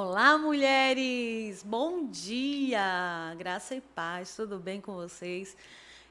Olá, mulheres! Bom dia! Graça e paz, tudo bem com vocês?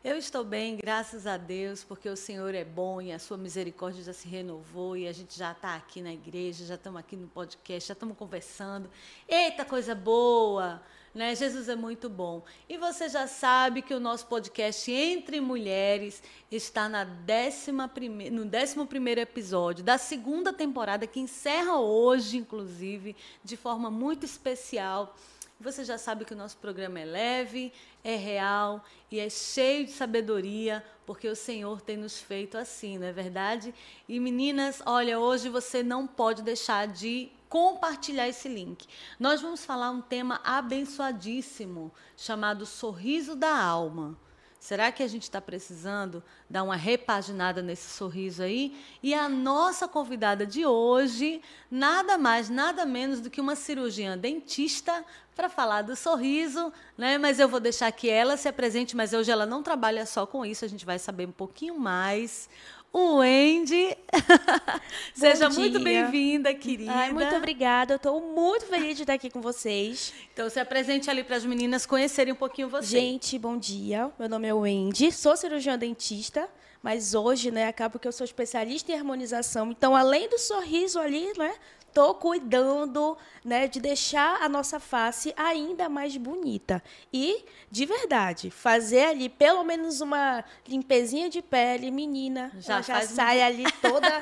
Eu estou bem, graças a Deus, porque o Senhor é bom e a sua misericórdia já se renovou e a gente já está aqui na igreja, já estamos aqui no podcast, já estamos conversando. Eita, coisa boa! Né? Jesus é muito bom. E você já sabe que o nosso podcast Entre Mulheres está na décima prime... no 11 episódio da segunda temporada, que encerra hoje, inclusive, de forma muito especial. Você já sabe que o nosso programa é leve, é real e é cheio de sabedoria, porque o Senhor tem nos feito assim, não é verdade? E meninas, olha, hoje você não pode deixar de compartilhar esse link. Nós vamos falar um tema abençoadíssimo chamado Sorriso da Alma. Será que a gente está precisando dar uma repaginada nesse sorriso aí? E a nossa convidada de hoje, nada mais, nada menos do que uma cirurgiã dentista para falar do sorriso, né? Mas eu vou deixar que ela se apresente, mas hoje ela não trabalha só com isso, a gente vai saber um pouquinho mais o Wendy. Seja muito bem-vinda, querida. Ai, muito obrigada. Eu estou muito feliz de estar aqui com vocês. Então, se apresente ali para as meninas conhecerem um pouquinho você. Gente, bom dia. Meu nome é Wendy, sou cirurgiã dentista, mas hoje, né, acabo que eu sou especialista em harmonização. Então, além do sorriso ali, né, estou cuidando né, de deixar a nossa face ainda mais bonita. E, de verdade, fazer ali pelo menos uma limpezinha de pele, menina, já, já sai ali toda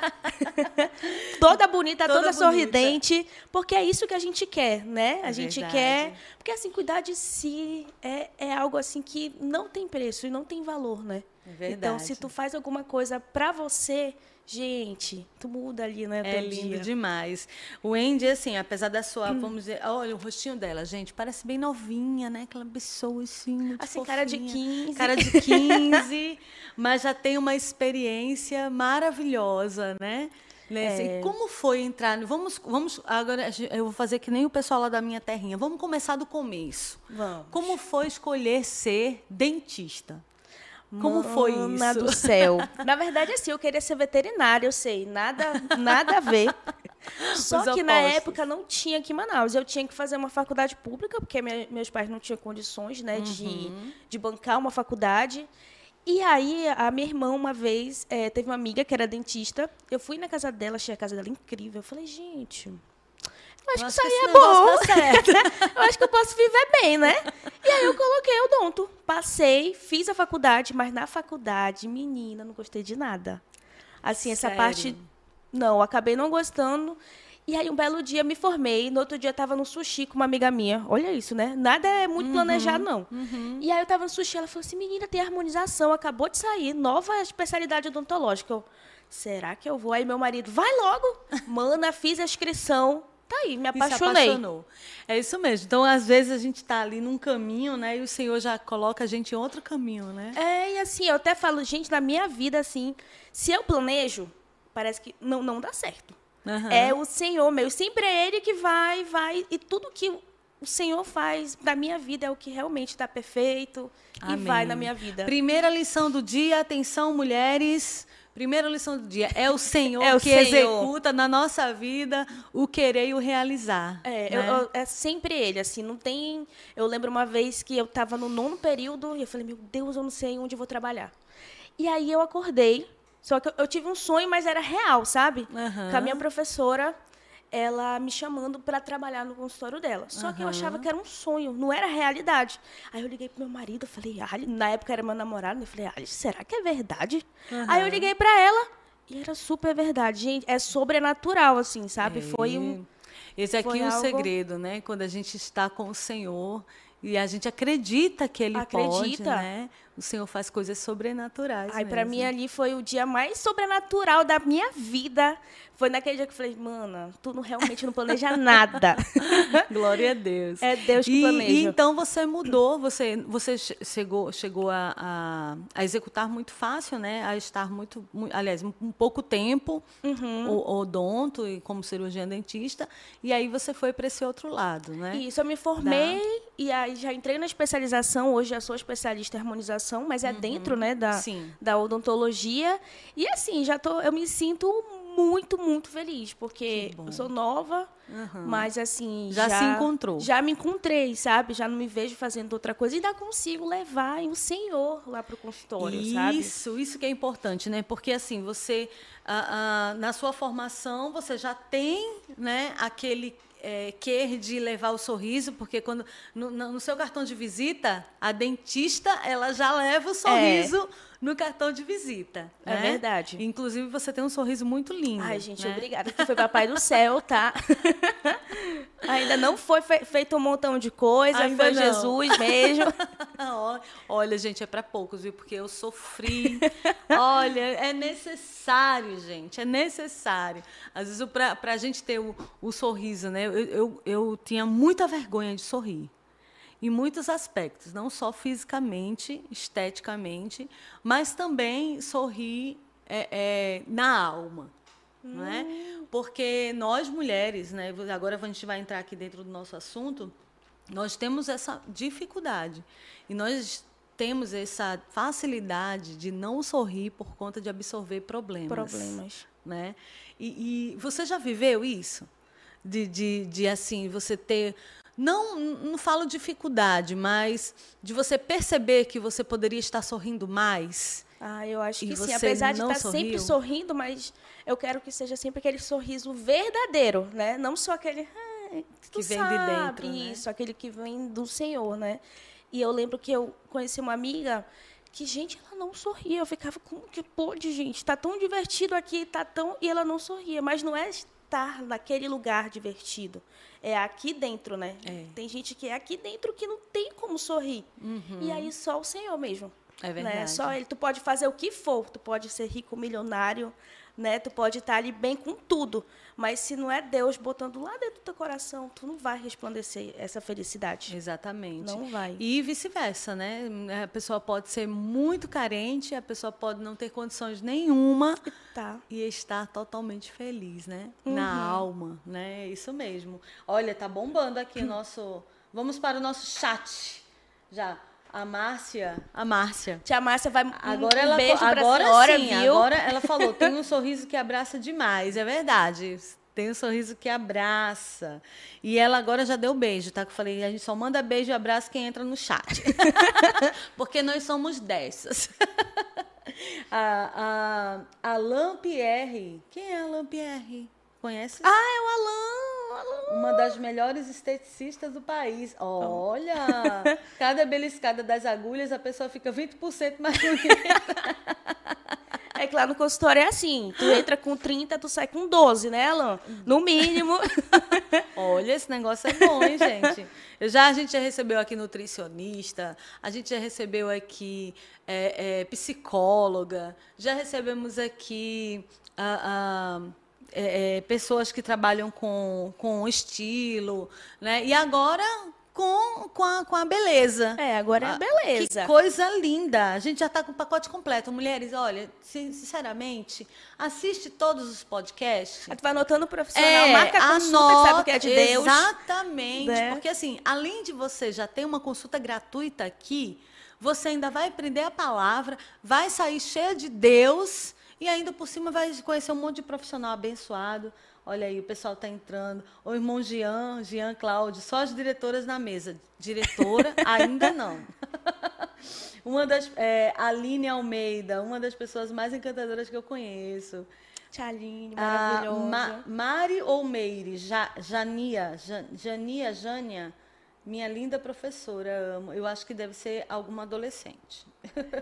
toda bonita, toda, toda sorridente, porque é isso que a gente quer, né? A é gente verdade. quer. Porque assim, cuidar de si é, é algo assim que não tem preço e não tem valor, né? É verdade. Então, se tu faz alguma coisa para você, Gente, tu muda ali, né? É lindo dia. demais. O Andy, assim, apesar da sua, hum. vamos dizer, olha o rostinho dela, gente, parece bem novinha, né? Aquela pessoa assim, muito Assim, fofinha. cara de 15. Cara de 15, mas já tem uma experiência maravilhosa, né? É. Como foi entrar? Vamos, vamos agora eu vou fazer que nem o pessoal lá da minha terrinha. Vamos começar do começo. Vamos. Como foi escolher ser dentista? Como foi isso? do céu. Na verdade, assim, eu queria ser veterinária, eu sei, nada, nada a ver. Só Os que opostos. na época não tinha aqui em Manaus. Eu tinha que fazer uma faculdade pública, porque minha, meus pais não tinham condições, né, uhum. de, de bancar uma faculdade. E aí, a minha irmã, uma vez, é, teve uma amiga que era dentista. Eu fui na casa dela, achei a casa dela incrível. Eu falei, gente, eu acho, eu acho que isso aí é bom. eu acho que eu posso viver bem, né? E aí eu coloquei o donto. Passei, fiz a faculdade, mas na faculdade, menina, não gostei de nada. Assim, essa Sério? parte. Não, acabei não gostando. E aí, um belo dia, me formei. No outro dia, estava no sushi com uma amiga minha. Olha isso, né? Nada é muito uhum, planejado, não. Uhum. E aí, eu estava no sushi. Ela falou assim: menina, tem harmonização. Acabou de sair. Nova especialidade odontológica. Eu, será que eu vou? Aí, meu marido, vai logo. Mana, fiz a inscrição. Tá aí, me apaixonei. É isso mesmo. Então, às vezes, a gente está ali num caminho, né? E o Senhor já coloca a gente em outro caminho, né? É, e assim, eu até falo, gente, na minha vida, assim, se eu planejo, parece que não, não dá certo. Uhum. É o Senhor meu. Sempre é Ele que vai, vai. E tudo que o Senhor faz da minha vida é o que realmente está perfeito Amém. e vai na minha vida. Primeira lição do dia, atenção, mulheres. Primeira lição do dia é o Senhor é o que Senhor. executa na nossa vida o querer e o realizar. É, né? eu, eu, é sempre ele, assim, não tem. Eu lembro uma vez que eu estava no nono período e eu falei, meu Deus, eu não sei onde eu vou trabalhar. E aí eu acordei, só que eu, eu tive um sonho, mas era real, sabe? Uhum. Com a minha professora ela me chamando para trabalhar no consultório dela. Só uhum. que eu achava que era um sonho, não era realidade. Aí eu liguei pro meu marido, falei, Ali, na época era meu namorado, eu falei, Ali, será que é verdade? Uhum. Aí eu liguei para ela e era super verdade. Gente, é sobrenatural, assim, sabe? É. Foi um. Esse aqui é o algo... segredo, né? Quando a gente está com o Senhor e a gente acredita que Ele acredita. pode, né? O Senhor faz coisas sobrenaturais. Aí para mim ali foi o dia mais sobrenatural da minha vida. Foi naquele dia que eu falei, mana, tu não, realmente não planeja nada. Glória a Deus. É Deus que e, planeja. E então você mudou, você, você chegou, chegou a, a, a, executar muito fácil, né? A estar muito, muito aliás, um, pouco tempo uhum. o, odonto e como cirurgiã dentista. E aí você foi para esse outro lado, né? Isso, eu me formei da... e aí já entrei na especialização. Hoje já sou especialista em harmonização mas é uhum. dentro né, da, da odontologia. E assim, já tô, eu me sinto muito, muito feliz, porque eu sou nova, uhum. mas assim. Já, já, se encontrou. Já me encontrei, sabe? Já não me vejo fazendo outra coisa. E ainda consigo levar o Senhor lá para o consultório, isso, sabe? Isso, isso que é importante, né? Porque assim, você. Ah, ah, na sua formação, você já tem né, aquele é, quer de levar o sorriso, porque quando no, no, seu cartão de visita, a dentista ela já leva o sorriso é. No cartão de visita. É né? verdade. Inclusive, você tem um sorriso muito lindo. Ai, gente, né? obrigada. Que foi papai do céu, tá? Ainda não foi fe feito um montão de coisa, Ainda foi não. Jesus mesmo. Olha, gente, é para poucos, viu? Porque eu sofri. Olha, é necessário, gente, é necessário. Às vezes, para a gente ter o, o sorriso, né? Eu, eu, eu tinha muita vergonha de sorrir em muitos aspectos, não só fisicamente, esteticamente, mas também sorrir é, é, na alma. É? Hum. Porque nós mulheres, né, agora a gente vai entrar aqui dentro do nosso assunto, nós temos essa dificuldade. E nós temos essa facilidade de não sorrir por conta de absorver problemas. Problemas. Né? E, e você já viveu isso? De, de, de, assim, você ter. Não, não falo dificuldade, mas de você perceber que você poderia estar sorrindo mais. Ah, eu acho que sim. Apesar de estar sorriu? sempre sorrindo, mas eu quero que seja sempre aquele sorriso verdadeiro, né? Não só aquele ah, que vem sabe, de dentro, né? isso, aquele que vem do Senhor, né? E eu lembro que eu conheci uma amiga que, gente, ela não sorria. Eu ficava, como que pode, gente? Tá tão divertido aqui, tá tão. E ela não sorria. Mas não é estar naquele lugar divertido. É aqui dentro, né? É. Tem gente que é aqui dentro que não tem como sorrir. Uhum. E aí só o Senhor mesmo. É verdade. Né? Só ele. Tu pode fazer o que for. Tu pode ser rico, milionário, né? Tu pode estar ali bem com tudo, mas se não é Deus botando lá dentro do teu coração, tu não vai resplandecer essa felicidade. Exatamente. Não vai. E vice-versa, né? A pessoa pode ser muito carente, a pessoa pode não ter condições nenhuma tá. e estar totalmente feliz, né? Uhum. Na alma, né? Isso mesmo. Olha, tá bombando aqui o nosso. Vamos para o nosso chat. Já. A Márcia, a Márcia. Tia Márcia vai agora um ela, beijo agora pra senhora, sim, viu? Agora ela falou, tem um sorriso que abraça demais, é verdade. Tem um sorriso que abraça. E ela agora já deu beijo, tá? Que eu falei, a gente só manda beijo e abraço quem entra no chat. Porque nós somos dessas. a, a, Alain Pierre. Quem é Alain Pierre? Conhece? Ah, é o Alain, Uma das melhores esteticistas do país. Olha! cada beliscada das agulhas, a pessoa fica 20% mais bonita. É que lá no consultório é assim. Tu entra com 30, tu sai com 12, né, Alan? No mínimo. Olha, esse negócio é bom, hein, gente? Eu já, a gente já recebeu aqui nutricionista, a gente já recebeu aqui é, é, psicóloga, já recebemos aqui... a é, pessoas que trabalham com, com estilo, né? E agora com, com, a, com a beleza. É, agora é a ah, beleza. Que coisa linda. A gente já está com o pacote completo. Mulheres, olha, sinceramente, assiste todos os podcasts. tu vai anotando o profissional, é, marca a consulta, anota, sabe que é de Deus. Exatamente. Né? Porque, assim, além de você já ter uma consulta gratuita aqui, você ainda vai aprender a palavra, vai sair cheia de Deus e ainda por cima vai conhecer um monte de profissional abençoado. Olha aí, o pessoal está entrando. O irmão Jean, Jean Cláudio, só as diretoras na mesa. Diretora, ainda não. uma das. É, Aline Almeida, uma das pessoas mais encantadoras que eu conheço. Tia Aline, maravilhosa. Ma, Mari ou Meire? Ja, Jania, Jania, Jânia minha linda professora, amo. Eu acho que deve ser alguma adolescente.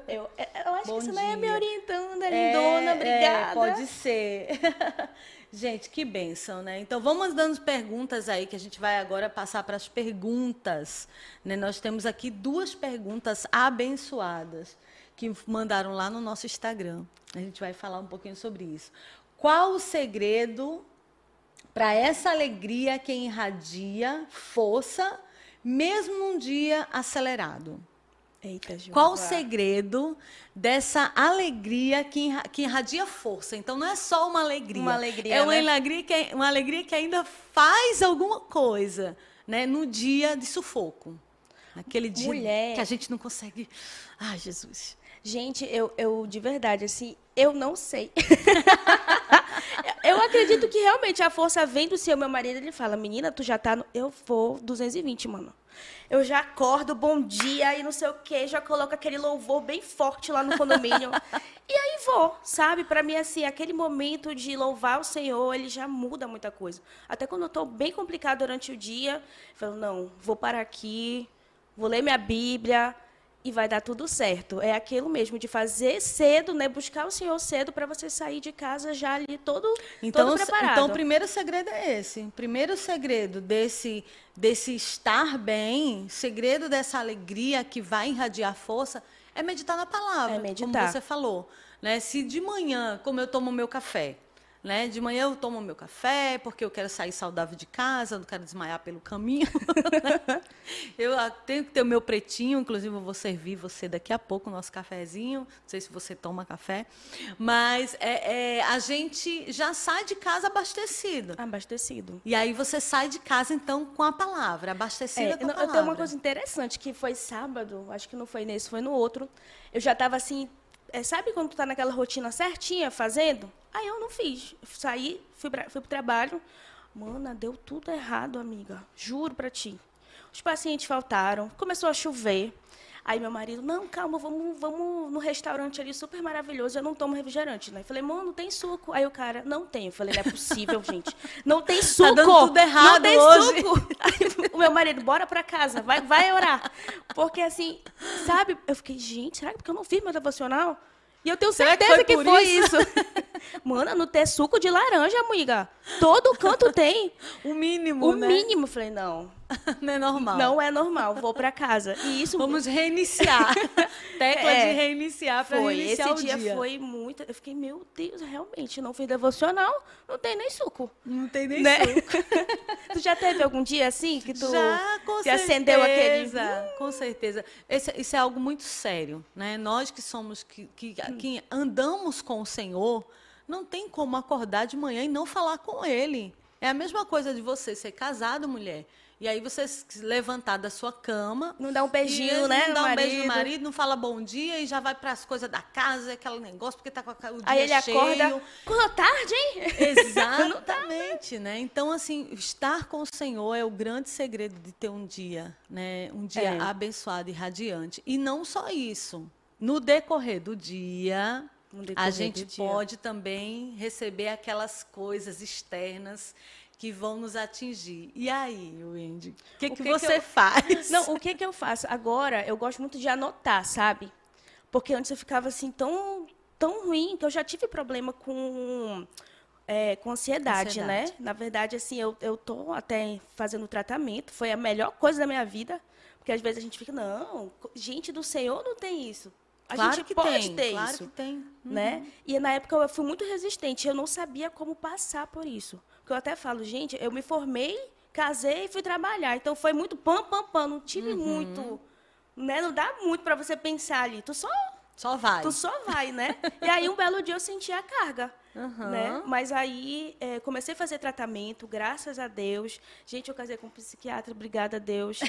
Eu, é, eu acho Bom que você vai me orientando, é, lindona, é, obrigada. É, pode ser. gente, que bênção, né? Então, vamos dando perguntas aí, que a gente vai agora passar para as perguntas. Né? Nós temos aqui duas perguntas abençoadas que mandaram lá no nosso Instagram. A gente vai falar um pouquinho sobre isso. Qual o segredo para essa alegria que irradia força mesmo num dia acelerado. Eita, Gil, Qual o segredo dessa alegria que, que irradia força? Então não é só uma alegria. Uma alegria. É uma, né? alegria, que, é, uma alegria que ainda faz alguma coisa, né? No dia de sufoco. Aquele dia Mulher. que a gente não consegue. Ai, Jesus. Gente, eu, eu de verdade, assim, eu não sei. Eu acredito que realmente a força vem do seu meu marido, ele fala: "Menina, tu já tá no... eu vou 220, mano". Eu já acordo, bom dia e não sei o quê, já coloco aquele louvor bem forte lá no condomínio. e aí vou, sabe? Para mim, assim, aquele momento de louvar o Senhor, ele já muda muita coisa. Até quando eu estou bem complicado durante o dia, eu falo, não, vou parar aqui, vou ler minha Bíblia, e vai dar tudo certo. É aquilo mesmo de fazer cedo, né? Buscar o Senhor cedo para você sair de casa já ali todo, então, todo preparado. Então, o primeiro segredo é esse. O primeiro segredo desse, desse estar bem, segredo dessa alegria que vai irradiar força, é meditar na palavra, é meditar. como você falou. Né? Se de manhã, como eu tomo meu café, né? De manhã eu tomo meu café, porque eu quero sair saudável de casa, não quero desmaiar pelo caminho. eu tenho que ter o meu pretinho, inclusive eu vou servir você daqui a pouco o nosso cafezinho. Não sei se você toma café. Mas é, é, a gente já sai de casa abastecido. Abastecido. E aí você sai de casa, então, com a palavra, abastecida é, com a palavra. Eu tenho uma coisa interessante, que foi sábado, acho que não foi nesse, foi no outro. Eu já estava assim, é, sabe quando tu tá naquela rotina certinha, fazendo? Aí eu não fiz. Saí, fui, pra, fui pro trabalho. Mana, deu tudo errado, amiga. Juro pra ti. Os pacientes faltaram, começou a chover. Aí meu marido, não, calma, vamos, vamos no restaurante ali super maravilhoso. Eu não tomo refrigerante, né? Eu falei, mano, tem suco. Aí o cara, não tem. Eu falei, não é possível, gente. Não tem suco. Tá dando tudo errado não tem hoje. suco. Aí o meu marido, bora pra casa, vai, vai orar. Porque assim, sabe? Eu fiquei, gente, será que porque eu não fiz meu devocional? E eu tenho certeza que foi, que foi isso. isso. Mano, não ter suco de laranja, amiga. Todo canto tem. O mínimo, O né? mínimo. Falei, não. Não é normal. Não é normal. Vou para casa. E isso. Vamos reiniciar. Tecla é, de reiniciar para reiniciar Esse dia, dia, foi muito. Eu fiquei, meu Deus, realmente, não fiz devocional, não tem nem suco. Não tem nem né? suco. tu já teve algum dia assim que tu já, com certeza, acendeu aquele. Com certeza. Esse, isso é algo muito sério, né? Nós que somos que, que, que andamos com o Senhor, não tem como acordar de manhã e não falar com Ele. É a mesma coisa de você ser casado, mulher e aí você se levantar da sua cama. Não dá um beijinho, né? Não dá um marido. beijo no marido, não fala bom dia e já vai para as coisas da casa, aquele negócio, porque tá com o dia Aí ele cheio. acorda. Quando tarde, hein? Exatamente, né? Então, assim, estar com o Senhor é o grande segredo de ter um dia, né? Um dia é. abençoado e radiante. E não só isso. No decorrer do dia, a gente pode também receber aquelas coisas externas que vão nos atingir. E aí, Wendy, o que, que, que, você que eu... faz? Não, o que, que eu faço? Agora, eu gosto muito de anotar, sabe? Porque antes eu ficava assim tão, tão ruim que eu já tive problema com, é, com ansiedade, né? ansiedade, né? Na verdade, assim, eu, eu tô até fazendo tratamento. Foi a melhor coisa da minha vida. Porque às vezes a gente fica, não, gente do Senhor não tem isso. A claro gente que pode tem, ter claro isso. que tem. Né? Uhum. E na época eu fui muito resistente. Eu não sabia como passar por isso. Porque eu até falo, gente, eu me formei, casei e fui trabalhar. Então foi muito pam, pam, pam. Não tive uhum. muito. Né? Não dá muito para você pensar ali. Tu só. Só vai. Tu só vai, né? e aí um belo dia eu senti a carga. Uhum. Né? Mas aí é, comecei a fazer tratamento, graças a Deus. Gente, eu casei com um psiquiatra, obrigada a Deus.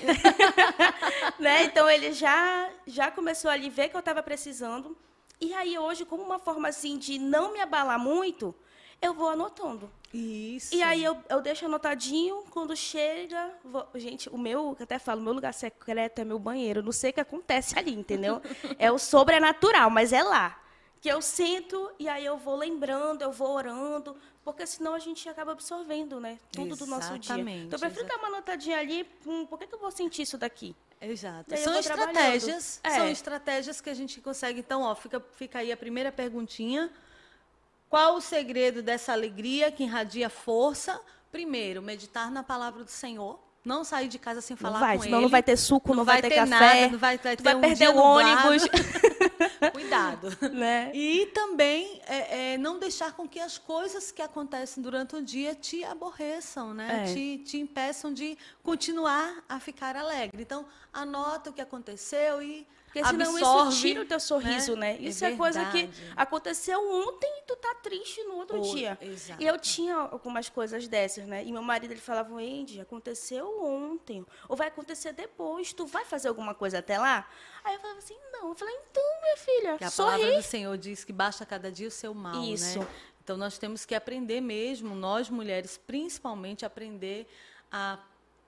né? Então ele já, já começou a ver que eu estava precisando. E aí hoje, como uma forma assim de não me abalar muito, eu vou anotando. Isso. E aí eu, eu deixo anotadinho, quando chega. Vou, gente, o meu, até falo, meu lugar secreto é meu banheiro. Eu não sei o que acontece ali, entendeu? é o sobrenatural, mas é lá. Que eu sinto e aí eu vou lembrando, eu vou orando, porque senão a gente acaba absorvendo, né? Tudo Exatamente, do nosso dia. Então eu prefiro dar uma anotadinha ali, hum, por que, que eu vou sentir isso daqui? Exato. São estratégias. É. São estratégias que a gente consegue. Então, ó, fica, fica aí a primeira perguntinha qual o segredo dessa alegria que irradia força? Primeiro, meditar na palavra do Senhor. Não sair de casa sem falar não vai, com senão ele. não vai ter suco, não, não vai, ter, ter café, nada, não vai, vai, vai um perder o ônibus. Cuidado. Né? E também é, é, não deixar com que as coisas que acontecem durante o dia te aborreçam, né? É. Te, te impeçam de continuar a ficar alegre. Então, anota o que aconteceu e porque senão absorve, isso tira o teu sorriso, né? né? Isso é, é, coisa que aconteceu ontem e tu tá triste no outro dia. Exato. E eu tinha algumas coisas dessas, né? E meu marido ele falava, Andy, aconteceu ontem. Ou vai acontecer depois. Tu vai fazer alguma coisa até lá? Aí eu falava assim, não. Eu falei, então, minha filha, que a sorri. palavra do Senhor diz que basta cada dia o seu mal, Isso. né? Então nós temos que aprender mesmo, nós mulheres, principalmente aprender a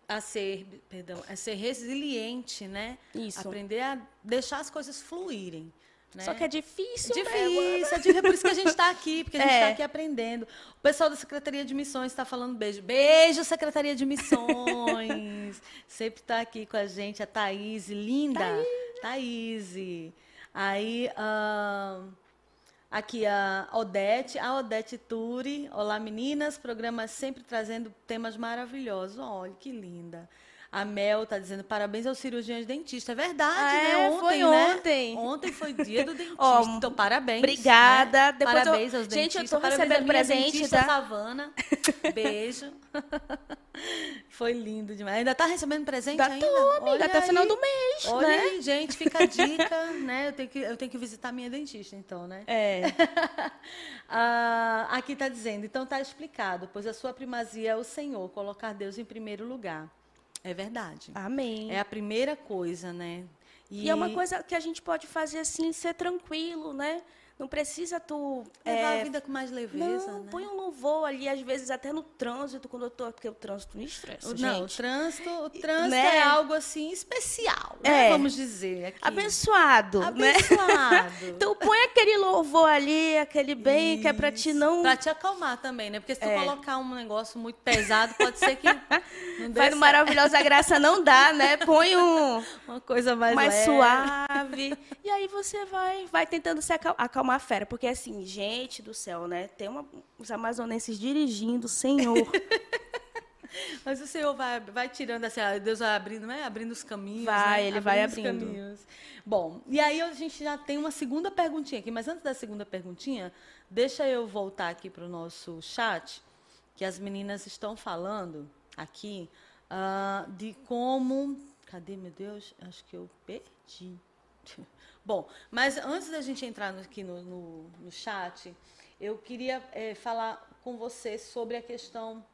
a ser, perdão, a ser resiliente, né? Isso. Aprender a deixar as coisas fluírem. Né? Só que é difícil, difícil, né, é difícil. Por isso que a gente está aqui, porque a gente está É. aqui aprendendo. O pessoal da Secretaria de Missões está falando beijo. Beijo, Secretaria de Missões. Sempre está aqui com a gente, a Thaís, linda. Thaís. Aí, ahn, aqui a Odete, a Odete Turi. Olá, meninas. Programa sempre trazendo temas maravilhosos. Olha, que linda. A Mel está dizendo parabéns aos cirurgiões dentistas. É verdade, Ah, né? é, Ontem, foi né? ontem. Ontem foi dia do dentista. Ó, então, parabéns. obrigada. né? Depois eu- parabéns aos Gente, eu dentistas. tô parabéns recebendo à minha presente da- Savana. Beijo. foi lindo demais. Ainda tá recebendo presente Ainda tô, amiga, Olha até o final aí. do mês, Olha né? aí, gente, fica a dica, né? Eu tenho, que, eu tenho que visitar minha dentista, então, né? É. Ah, aqui está dizendo, então está explicado, pois a sua primazia é o Senhor, colocar Deus em primeiro lugar. É verdade. Amém. É a primeira coisa, né? E é uma coisa que a gente pode fazer assim, ser tranquilo, né? Não precisa tu. Levar é, a vida com mais leveza, não, né? põe um louvor ali, às vezes até no trânsito, quando eu tô. Porque o trânsito me estressa. O- Não, o gente. trânsito, o trânsito Né? é algo assim especial, né? É. Vamos dizer aqui. Abençoado, né? Abençoado. Então põe aquele louvor ali, aquele bem, que é pra te Isso. não. Pra te acalmar também, né? Porque se tu É. colocar um negócio muito pesado, pode ser que não dê Vai no. Maravilhosa Graça, não dá, né? Põe um uma coisa mais, mais leve. suave. E aí você vai, vai tentando se acal- acalmar a fera. Porque assim, gente do céu, né? Tem uma, os amazonenses dirigindo, Senhor. Mas o Senhor vai, vai tirando assim, ah, Deus vai abrindo, né? Abrindo os caminhos. Vai, né? ele vai os abrindo. caminhos. Bom, e aí a gente já tem uma segunda perguntinha aqui, mas antes da segunda perguntinha, deixa eu voltar aqui para o nosso chat, que as meninas estão falando aqui ah, de como. Cadê, meu Deus? Acho que eu perdi. Bom, mas antes da gente entrar no- aqui no, no, no chat, eu queria eh, falar com você sobre a questão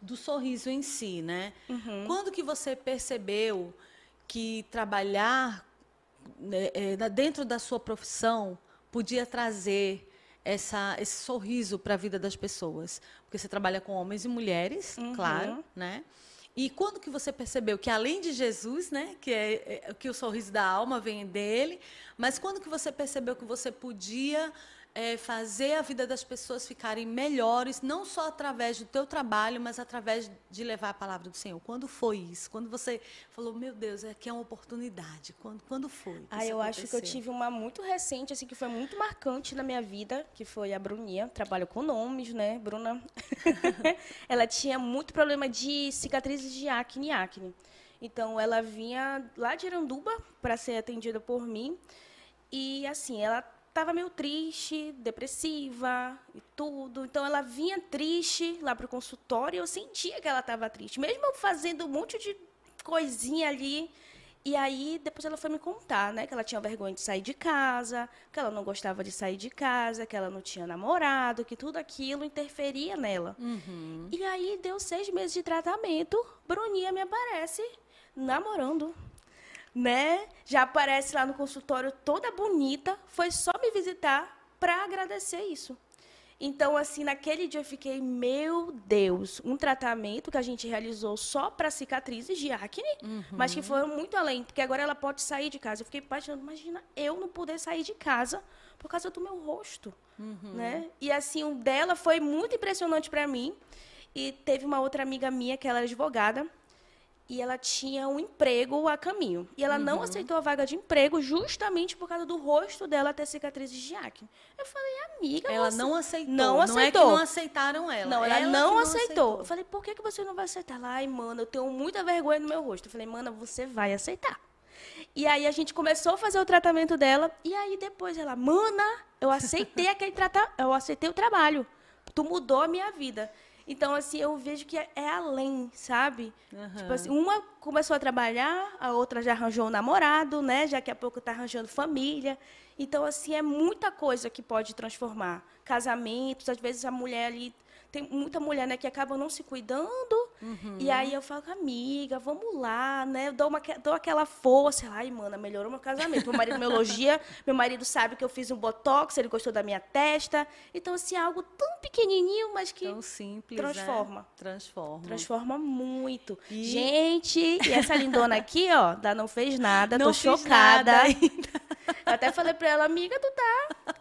do sorriso em si, né? Quando que você percebeu que trabalhar né, na- dentro da sua profissão podia trazer essa, esse sorriso para a vida das pessoas? Porque você trabalha com homens e mulheres, claro, né? E quando que você percebeu que além de Jesus, né, que é, é- que o sorriso da alma vem dele, mas quando que você percebeu que você podia é, fazer a vida das pessoas ficarem melhores, não só através do teu trabalho, mas através de levar a palavra do Senhor? Quando foi isso? Quando você falou, meu Deus, aqui é uma oportunidade? Quando, quando foi? Ah, eu acho que eu aconteceu? tive uma muito recente, assim, que foi muito marcante na minha vida, que foi a Bruninha. Trabalho com nomes, né, Bruna? ela tinha muito problema de cicatrizes de acne e acne. Então, ela vinha lá de Iranduba para ser atendida por mim. E, assim, ela estava meio triste, depressiva e tudo. Então, ela vinha triste lá para o consultório e eu sentia que ela estava triste. Mesmo eu fazendo um monte de coisinha ali. E aí, depois ela foi me contar, né? Que ela tinha vergonha de sair de casa, que ela não gostava de sair de casa, que ela não tinha namorado, que tudo aquilo interferia nela. Uhum. E aí, deu seis meses de tratamento, Bruninha me aparece namorando, né? Já aparece lá no consultório toda bonita, foi só me visitar para agradecer isso. Então, assim, naquele dia eu fiquei, meu Deus, um tratamento que a gente realizou só para cicatrizes de acne, mas que foi muito além, porque agora ela pode sair de casa. Eu fiquei imaginando, imagina eu não poder sair de casa por causa do meu rosto, né? E assim, o dela foi muito impressionante para mim. E teve uma outra amiga minha que ela era advogada e ela tinha um emprego a caminho. E ela não aceitou a vaga de emprego justamente por causa do rosto dela ter cicatrizes de acne. Eu falei, amiga, Ela você- não aceitou. Não Não é que aceitou. não aceitaram ela. Não, ela, que não, aceitou. Eu falei, por que, que você não vai aceitar? Ela, ai, mano, eu tenho muita vergonha no meu rosto. Eu falei, mana, você vai aceitar. E aí a gente começou a fazer o tratamento dela. E aí depois ela, mana, eu aceitei aquele tratamento, eu aceitei o trabalho. Tu mudou a minha vida. Então, assim, eu vejo que é, é além, sabe? Tipo assim, uma começou a trabalhar, a outra já arranjou um namorado, né? Já que a pouco tá arranjando família. Então, assim, é muita coisa que pode transformar. Casamentos, às vezes a mulher ali tem muita mulher, né, que acaba não se cuidando. Uhum. E aí eu falo, amiga, vamos lá, né? Eu dou, uma, dou aquela força. Ai, mana, melhorou meu casamento. Meu marido me elogia, meu marido sabe que eu fiz um botox, ele gostou da minha testa. Então, assim, algo tão pequenininho, mas que tão simples, transforma. Né? Transforma. Transforma muito. E... Gente, e essa lindona aqui, ó, da não fez nada, não tô chocada. Ainda. Eu até falei pra ela, amiga, tu tá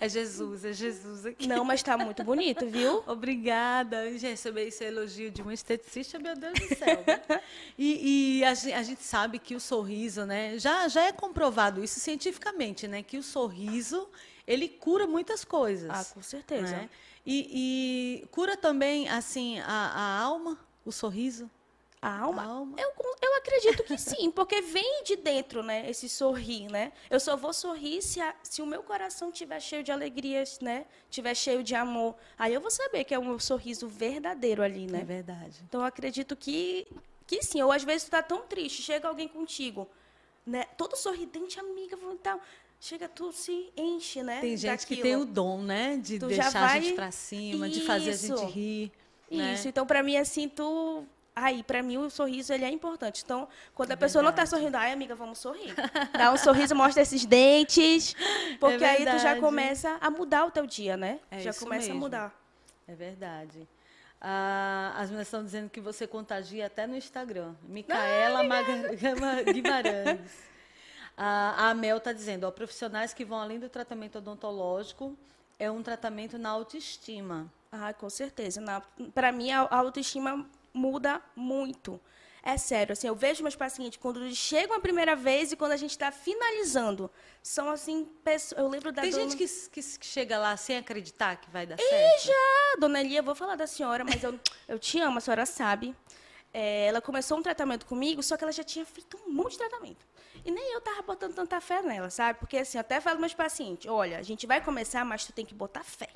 é Jesus, é Jesus aqui. Não, mas tá muito bonito, viu? Obrigada. Eu receber esse elogio de uma esteticista, meu Deus do céu. e, e a, gente, a, gente, sabe que o sorriso, né? Já, já é comprovado isso cientificamente, né? Que o sorriso, ele cura muitas coisas. Ah, com certeza. Né? E, e, cura também, assim, a, a alma, o sorriso. A alma? A alma. Eu, eu acredito que sim, porque vem de dentro, né? Esse sorrir, né? Eu só vou sorrir se, a, se o meu coração estiver cheio de alegrias, né? Estiver cheio de amor. Aí eu vou saber que é um sorriso verdadeiro ali, né? É verdade. Então eu acredito que, que sim. Ou às vezes tu tá tão triste, chega alguém contigo, né? Todo sorridente, amiga, então chega tu se enche, né? Tem gente daquilo. que tem o dom, né, de tu deixar vai... a gente para cima, Isso. de fazer a gente rir. Né? Isso. Né? Então para mim assim tu Aí, para mim, o sorriso ele é importante. Então, quando a é pessoa não está sorrindo, ai, amiga, vamos sorrir. Dá um sorriso, mostra esses dentes, porque é aí tu já começa a mudar o teu dia, né? É já começa mesmo. a mudar. É verdade. Ah, as meninas estão dizendo que você contagia até no Instagram. Micaela Guimarães. Ah, a Mel está dizendo, ó, profissionais que vão além do tratamento odontológico, é um tratamento na autoestima. Ah, com certeza. Para mim, a autoestima muda muito. É sério, assim, eu vejo meus pacientes quando eles chegam a primeira vez e quando a gente está finalizando. São assim, pessoas, eu lembro da Tem dona... gente que, que, chega lá sem acreditar que vai dar e certo. já, dona Elia, vou falar da senhora, mas eu, eu te amo, a senhora sabe. É, ela começou um tratamento comigo, só que ela já tinha feito um monte de tratamento. E nem eu tava botando tanta fé nela, sabe? Porque assim, eu até falo meus pacientes, olha, a gente vai começar, mas tu tem que botar fé,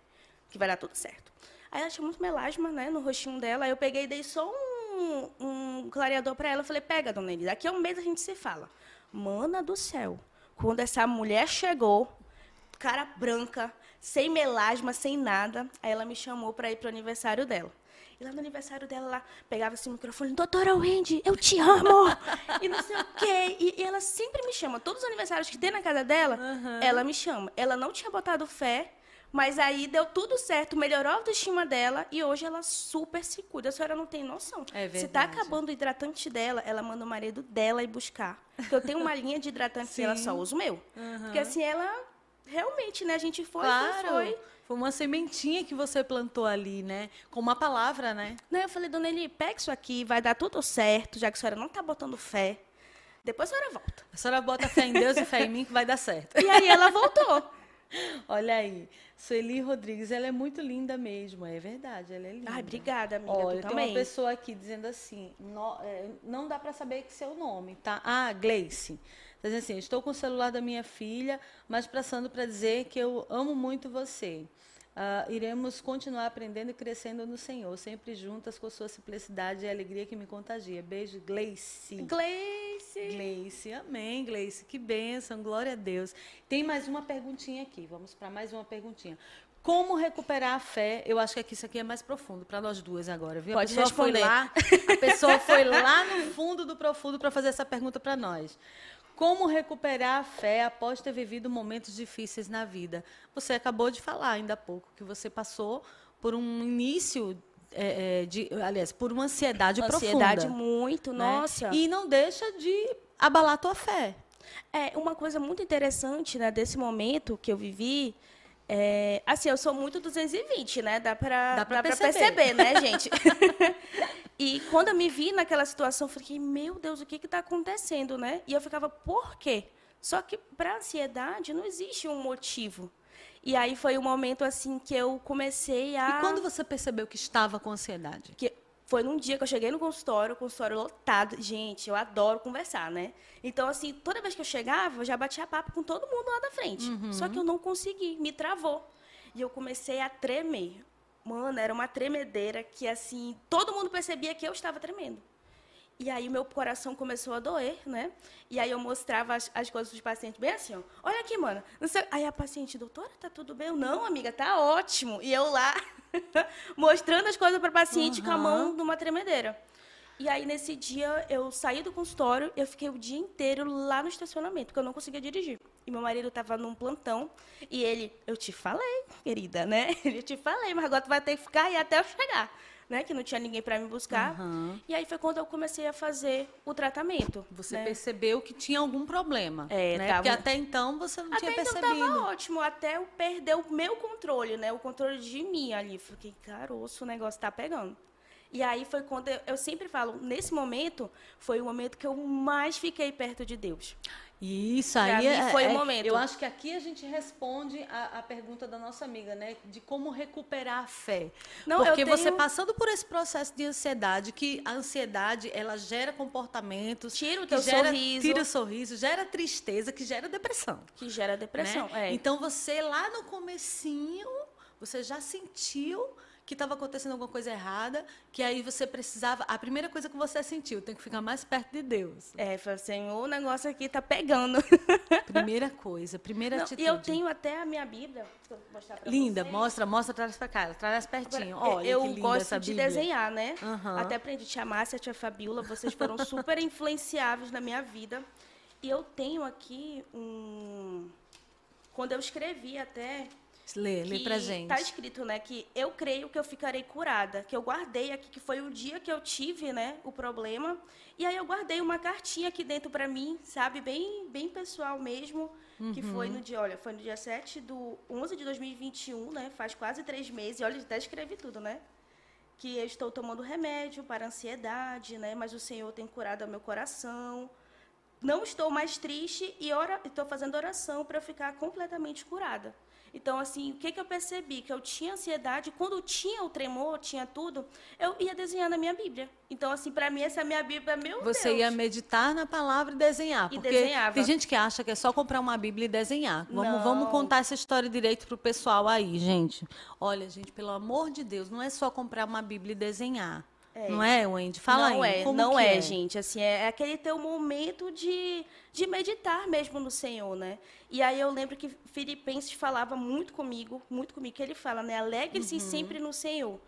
que vai dar tudo certo. Aí ela tinha muito melasma, né, no rostinho dela. Aí eu peguei e dei só um, um clareador para ela. Eu falei, pega, dona Elisa, daqui a um mês a gente se fala. Mana do céu, quando essa mulher chegou, cara branca, sem melasma, sem nada, aí ela me chamou para ir para o aniversário dela. E lá no aniversário dela, lá, pegava esse microfone, doutora Wendy, eu te amo! e não sei o quê. E, e, ela sempre me chama. Todos os aniversários que tem na casa dela, uhum. ela me chama. Ela não tinha botado fé mas aí deu tudo certo, melhorou a autoestima dela e hoje ela super se cuida. A senhora não tem noção. É se tá acabando o hidratante dela, ela manda o marido dela ir buscar. Porque eu tenho uma linha de hidratante que ela só usa o meu. Uhum. Porque assim, ela realmente, né? A gente foi, claro. foi, foi. Foi uma sementinha que você plantou ali, né? Com uma palavra, né? Não, eu falei, dona Eli, pega isso aqui, vai dar tudo certo, já que a senhora não tá botando fé. Depois a senhora volta. A senhora bota fé em Deus e fé em mim que vai dar certo. E aí ela voltou. Olha aí. Sueli Rodrigues, ela é muito linda mesmo, é verdade, ela é linda. Ai, obrigada, amiga, Olha, tem também. uma pessoa aqui dizendo assim, no, é, não dá para saber que seu nome, tá? Ah, Gleice. Tá dizendo assim, estou com o celular da minha filha, mas passando para dizer que eu amo muito você. Uh, iremos continuar aprendendo e crescendo no Senhor, sempre juntas com sua simplicidade e alegria que me contagia. Beijo, Gleice. Gleice. Gleice, amém, Gleice. Que bênção, glória a Deus. Tem mais uma perguntinha aqui, vamos para mais uma perguntinha. Como recuperar a fé? Eu acho que aqui, isso aqui é mais profundo para nós duas agora, viu? Pode a responder. Foi lá, a pessoa foi lá no fundo do profundo para fazer essa pergunta para nós. Como recuperar a fé após ter vivido momentos difíceis na vida? Você acabou de falar ainda há pouco que você passou por um início é, é de, aliás, por uma ansiedade, ansiedade profunda. Ansiedade muito, né? nossa. E não deixa de abalar a tua fé. É uma coisa muito interessante, né, desse momento que eu vivi. É, assim, eu sou muito 220, né? Dá para dá pra, perceber. perceber, né, gente? E quando eu me vi naquela situação, eu fiquei, meu Deus, o que está acontecendo, né? E eu ficava, por quê? Só que para ansiedade não existe um motivo. E aí foi o um momento assim que eu comecei a. E quando você percebeu que estava com ansiedade? Que foi num dia que eu cheguei no consultório, o consultório lotado. Gente, eu adoro conversar, né? Então, assim, toda vez que eu chegava, eu já batia papo com todo mundo lá da frente. Uhum. Só que eu não consegui, me travou. E eu comecei a tremer. Mano, era uma tremedeira que, assim, todo mundo percebia que eu estava tremendo. E aí meu coração começou a doer, né? E aí eu mostrava as, as coisas dos pacientes bem assim, ó. Olha aqui, mano. Aí a paciente, doutora, tá tudo bem? Eu, não, amiga, tá ótimo. E eu lá, mostrando as coisas para paciente uhum. com a mão numa tremedeira. E aí, nesse dia, eu saí do consultório, eu fiquei o dia inteiro lá no estacionamento, porque eu não conseguia dirigir. E meu marido estava num plantão, e ele, eu te falei, querida, né? Ele, te falei, mas agora tu vai ter que ficar aí até eu chegar né? Que não tinha ninguém para me buscar. Uhum. E aí foi quando eu comecei a fazer o tratamento. Você né? percebeu que tinha algum problema, é, né? Tava... Porque até então você não até tinha então percebido. Até então ótimo, até eu perder o meu controle, né? O controle de mim ali. Fiquei, caroço, o negócio tá pegando. E aí foi quando eu, eu sempre falo, nesse momento, foi o momento que eu mais fiquei perto de Deus. Isso aí é, foi é, o momento. Eu acho que aqui a gente responde a, a, pergunta da nossa amiga, né? De como recuperar a fé. Não, Porque tenho... você passando por esse processo de ansiedade, que a ansiedade ela gera comportamentos, tira o teu gera, sorriso, tira o sorriso, gera tristeza, que gera depressão. Que gera depressão. Né? É. Então você lá no comecinho, você já sentiu que estava acontecendo alguma coisa errada, que aí você precisava. A primeira coisa que você sentiu, tem que ficar mais perto de Deus. É, foi assim, o negócio aqui está pegando. Primeira coisa, primeira Não, atitude. E eu tenho até a minha Bíblia. linda, vocês. mostra, mostra, traz para cá, traz pertinho. Agora, Olha, eu gosto de desenhar, né? Uhum. Até aprendi a te amar, a tia Fabiola, vocês foram super influenciáveis na minha vida. E eu tenho aqui um. Quando eu escrevi até, Lê, lê pra gente. Tá escrito, né, que eu creio que eu ficarei curada, que eu guardei aqui, que foi o dia que eu tive, né, o problema. E aí eu guardei uma cartinha aqui dentro para mim, sabe, bem, bem pessoal mesmo, uhum. que foi no dia, olha, foi no dia 7 do 11 de 2021, né, faz quase três meses. E olha, até escrevi tudo, né, que eu estou tomando remédio para ansiedade, né, mas o Senhor tem curado o meu coração. Não estou mais triste e estou fazendo oração para ficar completamente curada. Então, assim, o que, que eu percebi? Que eu tinha ansiedade, quando tinha o tremor, tinha tudo, eu ia desenhar na minha Bíblia. Então, assim, para mim, essa é a minha Bíblia, meu Você Deus. ia meditar na palavra e desenhar. E porque desenhava. tem gente que acha que é só comprar uma Bíblia e desenhar. Vamos, vamos contar essa história direito pro pessoal aí, gente. Olha, gente, pelo amor de Deus, não é só comprar uma Bíblia e desenhar. É. Não é, Wendy? Fala não aí. É, não é, é, gente. Assim, é, é aquele teu momento de, de meditar mesmo no Senhor, né? E aí eu lembro que Filipenses falava muito comigo, muito comigo, que ele fala, né? Alegre-se uhum. sempre no Senhor.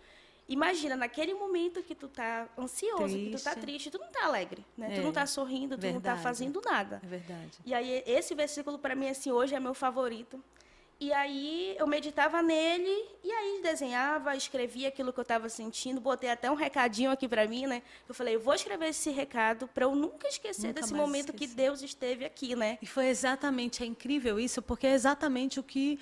Imagina, naquele momento que tu tá ansioso, triste. que tu tá triste, tu não tá alegre, né? É, tu não tá sorrindo, tu verdade. não tá fazendo nada. É verdade. E aí esse versículo para mim assim hoje é meu favorito. E aí eu meditava nele e aí desenhava, escrevia aquilo que eu estava sentindo, botei até um recadinho aqui para mim, né? Eu falei, eu vou escrever esse recado para eu nunca esquecer nunca desse momento esquecer. que Deus esteve aqui, né? E foi exatamente, é incrível isso, porque é exatamente o que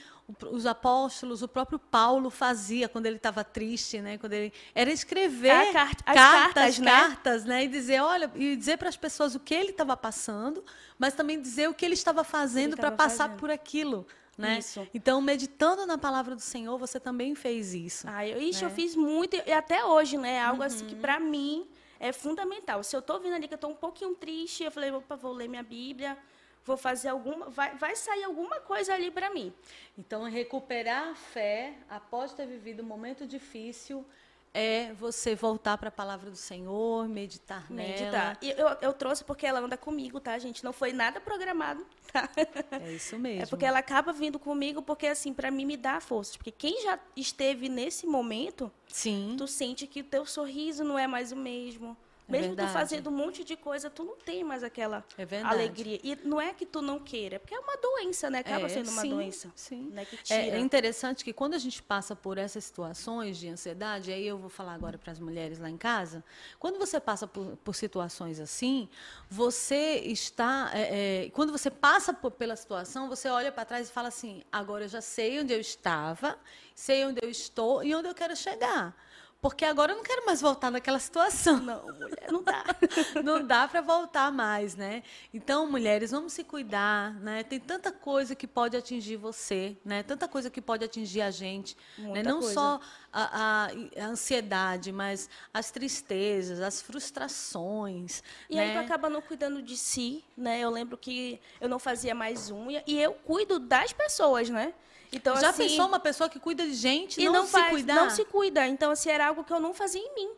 os apóstolos, o próprio Paulo fazia quando ele estava triste, né? Quando ele era escrever cartas, cartas, né? cartas, né? E dizer, olha, e dizer para as pessoas o que ele estava passando, mas também dizer o que ele estava fazendo para passar fazendo. por aquilo. Né? Isso. Então, meditando na palavra do Senhor, você também fez isso. Ah, eu, ixi, né? eu fiz muito, e até hoje, né? É algo uhum. assim que, para mim, é fundamental. Se eu estou vindo ali que eu estou um pouquinho triste, eu falei, opa, vou ler minha Bíblia, vou fazer alguma. Vai, vai sair alguma coisa ali para mim. Então, recuperar a fé após ter vivido um momento difícil é você voltar para a palavra do Senhor, meditar, meditar. nela. E eu, eu trouxe porque ela anda comigo, tá, gente? Não foi nada programado, tá? É isso mesmo. É porque ela acaba vindo comigo porque, assim, para mim me dá força. Porque quem já esteve nesse momento, Sim. tu sente que o teu sorriso não é mais o mesmo. É Mesmo verdade. tu fazendo um monte de coisa, tu não tem mais aquela é alegria. E não é que tu não queira, porque é uma doença, né? Acaba é, sendo uma sim, doença. Sim. Né? É, é interessante que quando a gente passa por essas situações de ansiedade, aí eu vou falar agora para as mulheres lá em casa, quando você passa por, por situações assim, você está. É, é, quando você passa por, pela situação, você olha para trás e fala assim: agora eu já sei onde eu estava, sei onde eu estou e onde eu quero chegar. Porque agora eu não quero mais voltar naquela situação. Não, mulher, não dá. não dá para voltar mais, né? Então, mulheres, vamos se cuidar, né? Tem tanta coisa que pode atingir você, né? Tanta coisa que pode atingir a gente, né? Não coisa. só a, a, a, ansiedade, mas as tristezas, as frustrações. E né? aí tu acaba não cuidando de si, né? Eu lembro que eu não fazia mais unha e eu cuido das pessoas, né? Então, Já assim, pensou uma pessoa que cuida de gente e não, não se faz, cuidar? Não se cuida. Então, assim, era algo que eu não fazia em mim.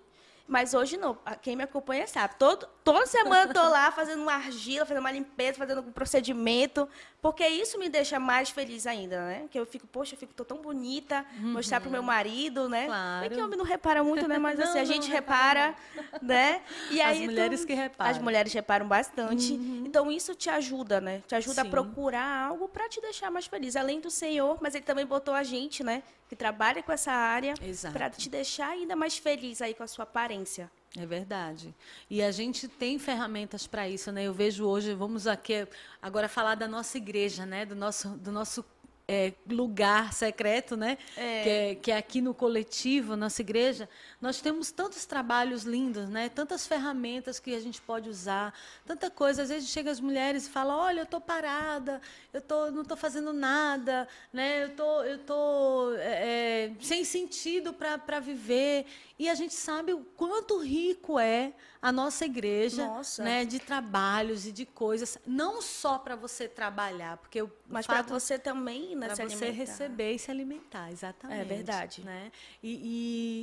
Mas hoje não. Quem me acompanha sabe. Todo, toda semana tô lá fazendo uma argila, fazendo uma limpeza, fazendo um procedimento, porque isso me deixa mais feliz ainda, né? Que eu fico, poxa, eu fico tô tão bonita, uhum. mostrar pro meu marido, né? Claro. É que o homem não repara muito, né? Mas assim, não, a gente repara, repara né? E aí, as mulheres que reparam. As mulheres reparam bastante. Uhum. Então isso te ajuda, né? Te ajuda Sim. a procurar algo para te deixar mais feliz, além do Senhor, mas ele também botou a gente, né, que trabalha com essa área para te deixar ainda mais feliz aí com a sua aparência. É verdade. E a gente tem ferramentas para isso, né? Eu vejo hoje, vamos aqui agora falar da nossa igreja, né? Do nosso, do nosso é, lugar secreto, né? É. Que, é, que é aqui no coletivo, nossa igreja, nós temos tantos trabalhos lindos, né? Tantas ferramentas que a gente pode usar, tanta coisa. Às vezes chega as mulheres e fala, olha, eu estou parada, eu tô, não estou fazendo nada, né? Eu tô, eu tô é, é sem sentido para viver. E a gente sabe o quanto rico é a nossa igreja, nossa. né, de trabalhos e de coisas, não só para você trabalhar, porque o mas para você também, né, para você receber e se alimentar, exatamente. É verdade, né? E,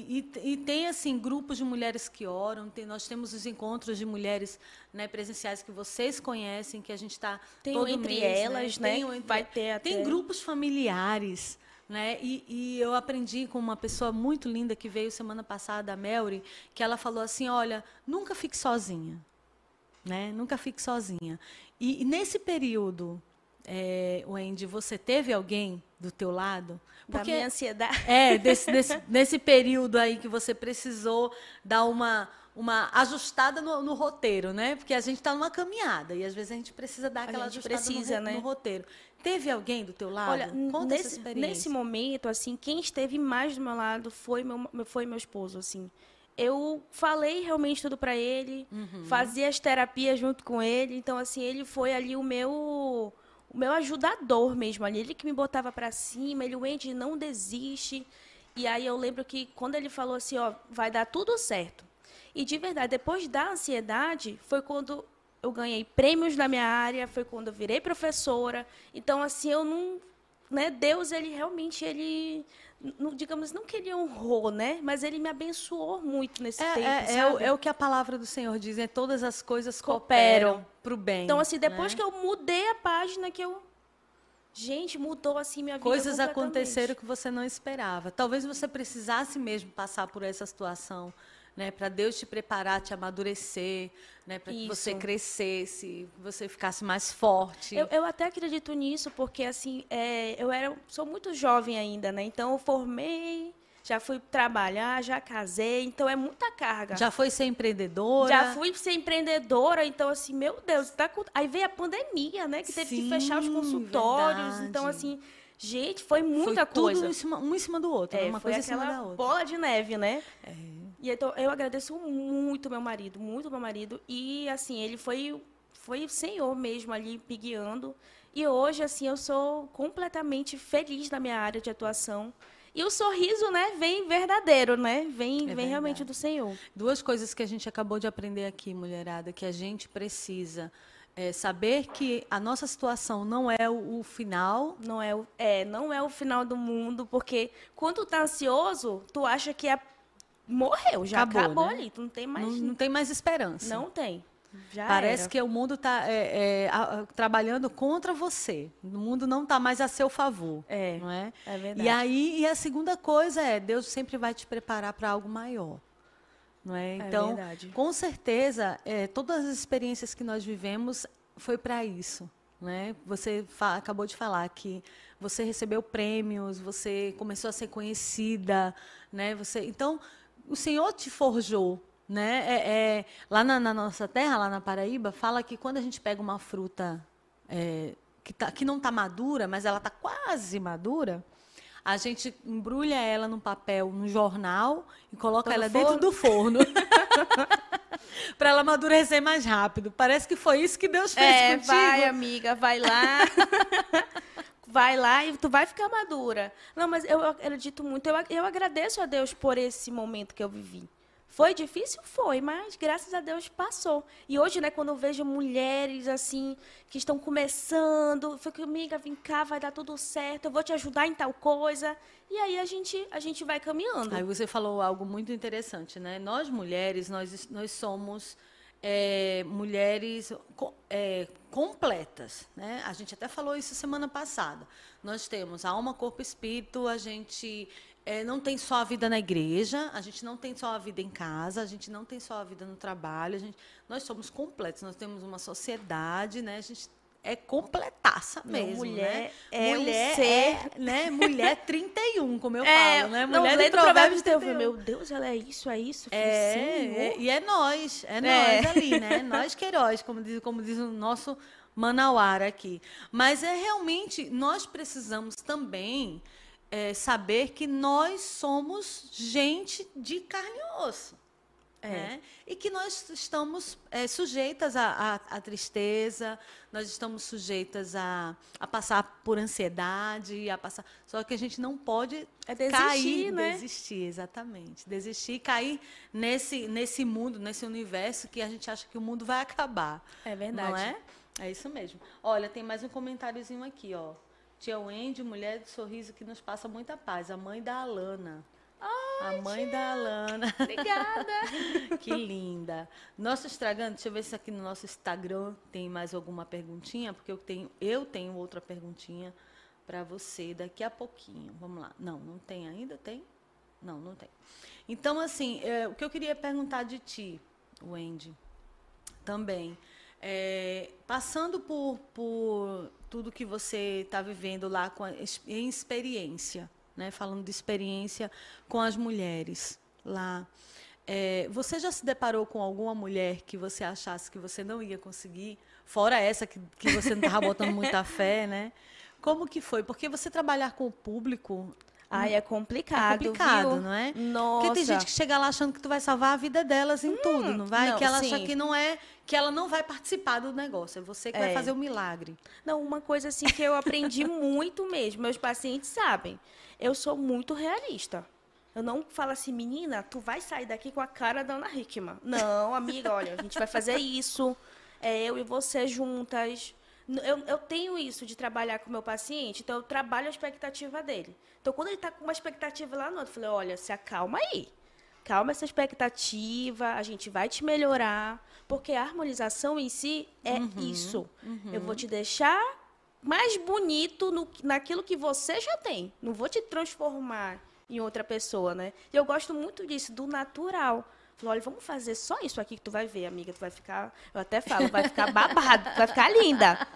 e, e, e, tem assim grupos de mulheres que oram, tem, nós temos os encontros de mulheres, né, presenciais que vocês conhecem, que a gente está todo entre mês, né? elas, né? né? Tem, vai ter até... tem grupos familiares né? E, e, eu aprendi com uma pessoa muito linda que veio semana passada, a Melry, que ela falou assim: olha, nunca fique sozinha. Né? Nunca fique sozinha. E, e nesse período, é, Wendy, você teve alguém do teu lado? Porque, da minha ansiedade. É, desse, desse, nesse período aí que você precisou dar uma, uma ajustada no, no roteiro, né? Porque a gente está numa caminhada e às vezes a gente precisa dar aquela ajustada precisa, no, né? no roteiro. Teve alguém do teu lado? Olha, Conta nesse, nesse momento, assim, quem esteve mais do meu lado foi meu, foi meu esposo, assim. Eu falei realmente tudo para ele, uhum. fazia as terapias junto com ele, então assim, ele foi ali o meu o meu ajudador mesmo ali, ele que me botava para cima, ele o Andy não desiste. E aí eu lembro que quando ele falou assim, ó, vai dar tudo certo. E de verdade, depois da ansiedade, foi quando eu ganhei prêmios na minha área, foi quando eu virei professora. Então, assim, eu não. Né, Deus, ele realmente, ele. Não, digamos, não que ele honrou, né? Mas ele me abençoou muito nesse é, tempo. É, é, o, é, o, que a palavra do Senhor diz, é todas as coisas cooperam para o bem. Então, assim, depois né? que eu mudei a página, que eu. Gente, mudou assim minha vida. Coisas aconteceram que você não esperava. Talvez você precisasse mesmo passar por essa situação né, para Deus te preparar, te amadurecer, né, para que você crescesse, você ficasse mais forte. Eu, eu até acredito nisso, porque assim, é, eu era, sou muito jovem ainda, né? Então eu formei, já fui trabalhar, já casei, então é muita carga. Já foi ser empreendedora? Já fui ser empreendedora, então assim, meu Deus, tá com... aí veio a pandemia, né, que teve Sim, que fechar os consultórios, verdade. então assim, gente, foi muita foi coisa. Tudo em cima, um em cima do outro, é, uma coisa em cima da outra. Bola de neve, né? É. E então, eu agradeço muito meu marido, muito meu marido. E, assim, ele foi, foi o Senhor mesmo ali me guiando. E hoje, assim, eu sou completamente feliz na minha área de atuação. E o sorriso, né, vem verdadeiro, né? Vem, é vem realmente do Senhor. Duas coisas que a gente acabou de aprender aqui, mulherada, que a gente precisa é saber que a nossa situação não é o, o, final. Não é, o, é, não é o final do mundo, porque quando tu tá ansioso, tu acha que é morreu, já acabou, acabou né? ali. Tu não tem mais. Não, não, tem mais esperança. Não tem. Já Parece era. que o mundo está é, é, trabalhando contra você. O mundo não está mais a seu favor. É. Não é? É verdade. E aí, e a segunda coisa é, Deus sempre vai te preparar para algo maior. Não é? é então, verdade. com certeza, é, todas as experiências que nós vivemos foi para isso. Né? Você acabou de falar que você recebeu prêmios, você começou a ser conhecida, né? Você, então, o Senhor te forjou. Né? É, é lá na, na, nossa terra, lá na Paraíba, fala que quando a gente pega uma fruta é, que, tá, que não está madura, mas ela está quase madura, a gente embrulha ela num papel, num jornal e coloca ela dentro do forno. para ela amadurecer mais rápido. Parece que foi isso que Deus fez é, contigo. Vai, amiga, vai lá. vai lá e tu vai ficar madura. Não, mas eu acredito muito, eu, eu agradeço a Deus por esse momento que eu vivi. Foi difícil? Foi, mas graças a Deus passou. E hoje, né, quando eu vejo mulheres assim, que estão começando, eu fico, amiga, vem cá, vai dar tudo certo, eu vou te ajudar em tal coisa. E aí a gente, a gente vai caminhando. Aí você falou algo muito interessante, né? Nós mulheres, nós, nós somos é, mulheres é, completas. Né? A gente até falou isso semana passada. Nós temos alma, corpo e espírito, a gente é, não tem só a vida na igreja, a gente não tem só a vida em casa, a gente não tem só a vida no trabalho, a gente, nós somos completos, nós temos uma sociedade, né? a gente é completaça mesmo. Não, mulher né? é mulher um ser. É, né? Mulher 31, como eu é, falo, né? Mulher não, do Provérbios Provérbios Meu Deus, ela é isso, é isso. É, é, e é nós, é, é, nós ali, né? nós Queiroz, como diz, como diz o nosso Manauara aqui. Mas é realmente, nós precisamos também é, saber que nós somos gente de carne e osso. É. Né? E que nós estamos é, sujeitas à, tristeza, nós estamos sujeitas a, a passar por ansiedade, a passar. Só que a gente não pode é desistir, cair, né? desistir, exatamente. Desistir e cair nesse, nesse mundo, nesse universo que a gente acha que o mundo vai acabar. É verdade. Não é? É isso mesmo. Olha, tem mais um comentáriozinho aqui, ó. Tia Wendy, mulher de sorriso que nos passa muita paz. A mãe da Alana. Ai, a mãe tia. da Alana. Obrigada. que linda. Nosso estragando, deixa eu ver se aqui no nosso Instagram tem mais alguma perguntinha, porque eu tenho, eu tenho outra perguntinha para você daqui a pouquinho. Vamos lá. Não, não tem ainda? Tem? Não, não tem. Então, assim, é, o que eu queria perguntar de ti, Wendy, também. É, passando por, por tudo que você está vivendo lá com a, em experiência, né? falando de experiência com as mulheres lá. É, você já se deparou com alguma mulher que você achasse que você não ia conseguir, fora essa que, que você não estava botando muita fé, né? Como que foi? Porque você trabalhar com o público Ai, é complicado. É complicado, viu? não é? Nossa. Porque tem gente que chega lá achando que tu vai salvar a vida delas em hum, tudo, não vai? Não, que ela sim. acha que não é, que ela não vai participar do negócio. É você que é. vai fazer o milagre. Não, uma coisa assim que eu aprendi muito mesmo, meus pacientes sabem. Eu sou muito realista. Eu não falo assim, menina, tu vai sair daqui com a cara da Ana Hickman. Não, amiga, olha, a gente vai fazer isso. É eu e você juntas. Eu, eu tenho isso de trabalhar com o meu paciente, então eu trabalho a expectativa dele. Então, quando ele está com uma expectativa lá no outro, eu falei, olha, se acalma aí. Calma essa expectativa, a gente vai te melhorar, porque a harmonização em si é uhum, isso. Uhum. Eu vou te deixar mais bonito no, naquilo que você já tem. Não vou te transformar em outra pessoa, né? E eu gosto muito disso, do natural. Falou, olha, vamos fazer só isso aqui que tu vai ver, amiga. Tu vai ficar, eu até falo, vai ficar babado, vai ficar linda.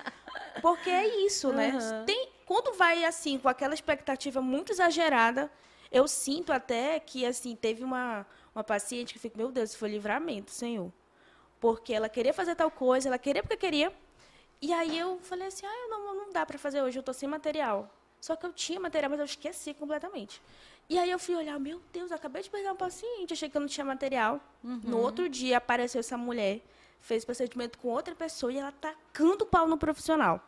Porque é isso, né? Uhum. Tem, quando vai assim, com aquela expectativa muito exagerada, eu sinto até que, assim, teve uma, uma paciente que fica, meu Deus, isso foi livramento, Senhor. Porque ela queria fazer tal coisa, ela queria porque queria. E aí eu falei assim, ah, não, não dá para fazer hoje, eu tô sem material. Só que eu tinha material, mas eu esqueci completamente. E aí eu fui olhar, meu Deus, acabei de pegar um paciente, achei que eu não tinha material. Uhum. No outro dia apareceu essa mulher, fez procedimento com outra pessoa e ela tacando pau no profissional.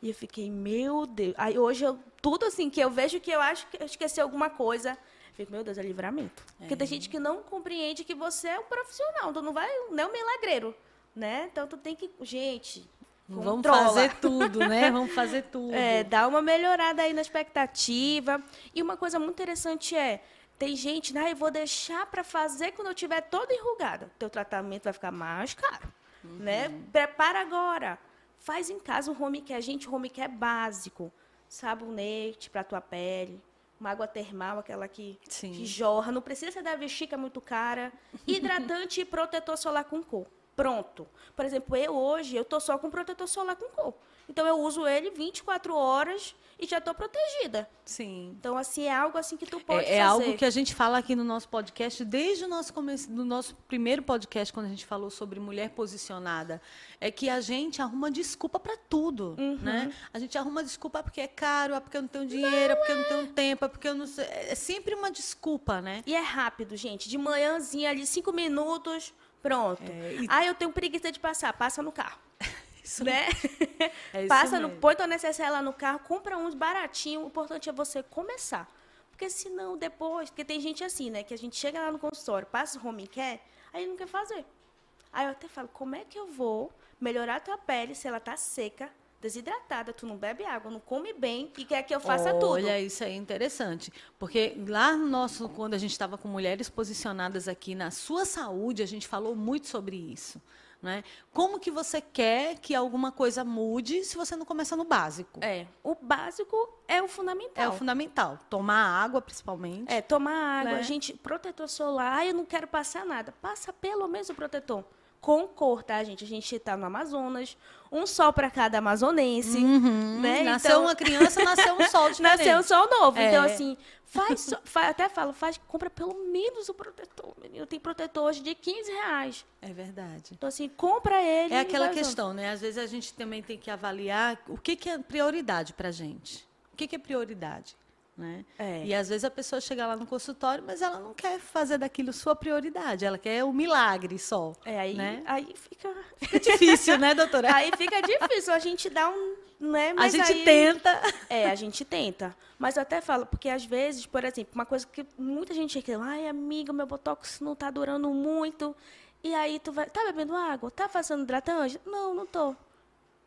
E eu fiquei, meu Deus. Aí hoje eu, tudo assim que eu vejo que eu acho que eu esqueci alguma coisa, fico, meu Deus, é livramento. É. Porque tem gente que não compreende que você é um profissional, tu não vai, não é um milagreiro, né? Então tu tem que, gente, Vamos fazer tudo, né? Vamos fazer tudo. É, dá uma melhorada aí na expectativa. E uma coisa muito interessante é, tem gente, né? Eu vou deixar para fazer quando eu tiver toda enrugada. Teu tratamento vai ficar mais caro, uhum. né? Prepara agora. Faz em casa um home care. Gente, home care é básico. Sabonete para tua pele, uma água termal, aquela que, que jorra. Não precisa ser da Vestica muito cara. Hidratante e protetor solar com cor pronto. Por exemplo, eu hoje, eu tô só com protetor solar com cor. Então eu uso ele 24 horas e já estou protegida. Sim. Então assim é algo assim que tu pode é, é fazer. É algo que a gente fala aqui no nosso podcast desde o nosso começo, do nosso primeiro podcast quando a gente falou sobre mulher posicionada, é que a gente arruma desculpa para tudo, uhum. né? A gente arruma desculpa porque é caro, é porque eu não tenho dinheiro, não é porque eu não tenho tempo, é porque eu não sei, é sempre uma desculpa, né? E é rápido, gente. De manhãzinha ali cinco minutos Pronto. É, e... Ah, eu tenho preguiça de passar. Passa no carro. Isso né? É Passa no, põe tua necessaire lá no carro, compra uns baratinhos. O importante é você começar. Porque senão depois, porque tem gente assim, né? Que a gente chega lá no consultório, passa o home care, aí não quer fazer. Aí eu até falo, como é que eu vou melhorar a tua pele se ela tá seca, desidratada, tu não bebe água, não come bem e quer que eu faça Olha, tudo. Olha, isso é interessante. Porque lá no nosso, quando a gente estava com mulheres posicionadas aqui na sua saúde, a gente falou muito sobre isso. Né? Como que você quer que alguma coisa mude se você não começa no básico? É, o básico é o fundamental. É o fundamental. Tomar água, principalmente. É, tomar água. Né? Gente, protetor solar, eu não quero passar nada. Passa pelo menos o protetor com cor, tá, gente? A gente está no Amazonas, um sol para cada amazonense, uhum. né? Nasceu então... uma criança, nasceu um sol diferente. Nasceu um sol novo. É. Então, assim, faz, faz, até falo, faz, compra pelo menos o protetor, menino. Tem protetor hoje de 15 reais. É verdade. Então, assim, compra ele. É aquela questão, né? Às vezes a gente também tem que avaliar o que, que é prioridade para gente. O que, que é prioridade? Né? É. E às vezes a pessoa chega lá no consultório, mas ela não quer fazer daquilo sua prioridade, ela quer o milagre só. É, aí, né? aí fica... fica difícil, né, doutora? Aí fica difícil, a gente dá um. Né, a gente aí... tenta. É, a gente tenta. Mas eu até falo, porque às vezes, por exemplo, uma coisa que muita gente reclama, ai, amiga, meu botox não tá durando muito. E aí tu vai. Tá bebendo água? Tá fazendo hidratante? Não, não tô.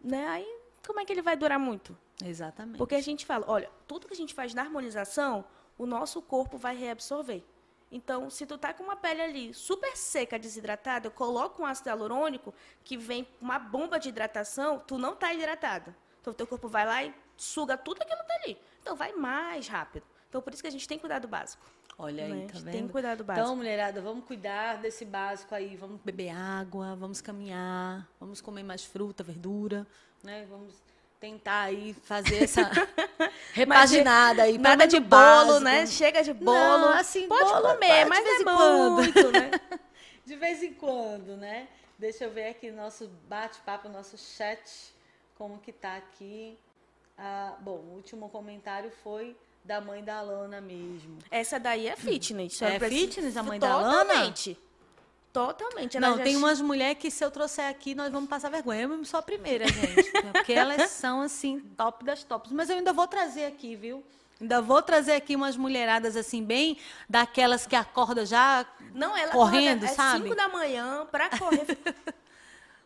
Né? Aí, como é que ele vai durar muito? Exatamente. Porque a gente fala, olha, tudo que a gente faz na harmonização, o nosso corpo vai reabsorver. Então, se tu tá com uma pele ali super seca, desidratada, eu coloco um ácido hialurônico que vem uma bomba de hidratação, tu não tá hidratado. Então, teu corpo vai lá e suga tudo aquilo que tá ali. Então, vai mais rápido. Então, por isso que a gente tem que cuidar do básico. Olha aí, né? tá vendo? Tem que cuidar do básico. Então, mulherada, vamos cuidar desse básico aí. Vamos beber água, vamos caminhar, vamos comer mais fruta, verdura, né? Vamos tentar aí fazer essa repaginada aí. Nada de bolo, né? Chega de bolo. Não, assim, Pode bolo, comer, mas de vez é em quando. muito, né? de vez em quando, né? Deixa eu ver aqui nosso bate-papo, nosso chat, como que tá aqui. Ah, bom, o último comentário foi da mãe da Lana mesmo. Essa daí é fitness. É fitness a mãe da Lana? Totalmente. Totalmente. Não, tem umas mulheres que se eu trouxer aqui, nós vamos passar vergonha. Eu sou a primeira, gente. porque elas são, assim, top das tops. Mas eu ainda vou trazer aqui, viu? Ainda vou trazer aqui umas mulheradas, assim, bem daquelas que acordam já não, ela correndo, acorda, sabe? É 5 da manhã pra correr.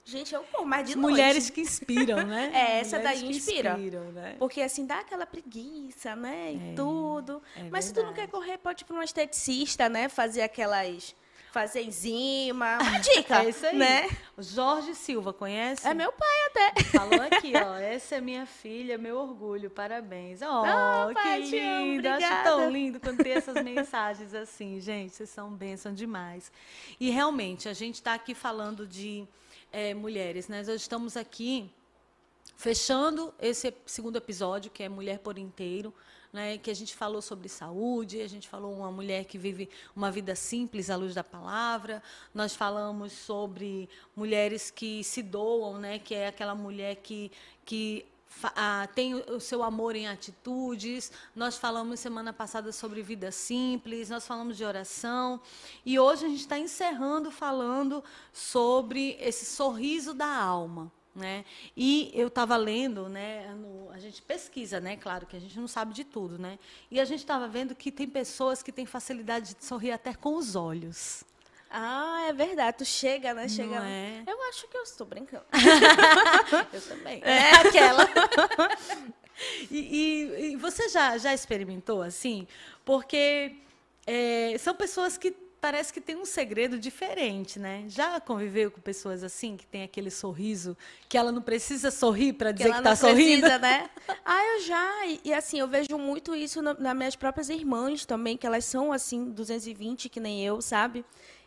Gente, eu corro mais de noite. Mulheres que inspiram, né? É, essa mulheres daí inspira. Inspiram, né? Porque assim, dá aquela preguiça, né? E é, tudo. É Mas verdade. se tu não quer correr, pode ir para um esteticista, né? Fazer aquelas fazer enzima. Uma dica. é isso aí. Né? Jorge Silva, conhece? É meu pai até. Falou aqui, ó. Essa é minha filha, meu orgulho, parabéns. Oh, oh pai, que lindo. Acho tão lindo quando tem essas mensagens assim, gente. Vocês são bênção demais. E realmente, a gente está aqui falando de é, mulheres, né? Nós estamos aqui fechando esse segundo episódio, que é Mulher por Inteiro né, que a gente falou sobre saúde, a gente falou uma mulher que vive uma vida simples à luz da palavra, nós falamos sobre mulheres que se doam, né, que é aquela mulher que, que ah, tem o seu amor em atitudes. Nós falamos semana passada sobre vida simples, nós falamos de oração. E hoje a gente está encerrando falando sobre esse sorriso da alma. Né? E eu estava lendo, né, no, a gente pesquisa, né, claro que a gente não sabe de tudo, né? E a gente estava vendo que tem pessoas que têm facilidade de sorrir até com os olhos. Ah, é verdade. Tu chega, né? Chega. É? Eu acho que eu estou brincando. eu também. É aquela. e, e, e, você já, já experimentou assim? Porque é, são pessoas que parece que tem um segredo diferente, né? Já conviveu com pessoas assim, que tem aquele sorriso, que ela não precisa sorrir para dizer que está sorrindo? Precisa, né? Ah, eu já. E, e, assim, eu vejo muito isso na, nas minhas próprias irmãs também, que elas são assim, 220, que nem eu, sabe?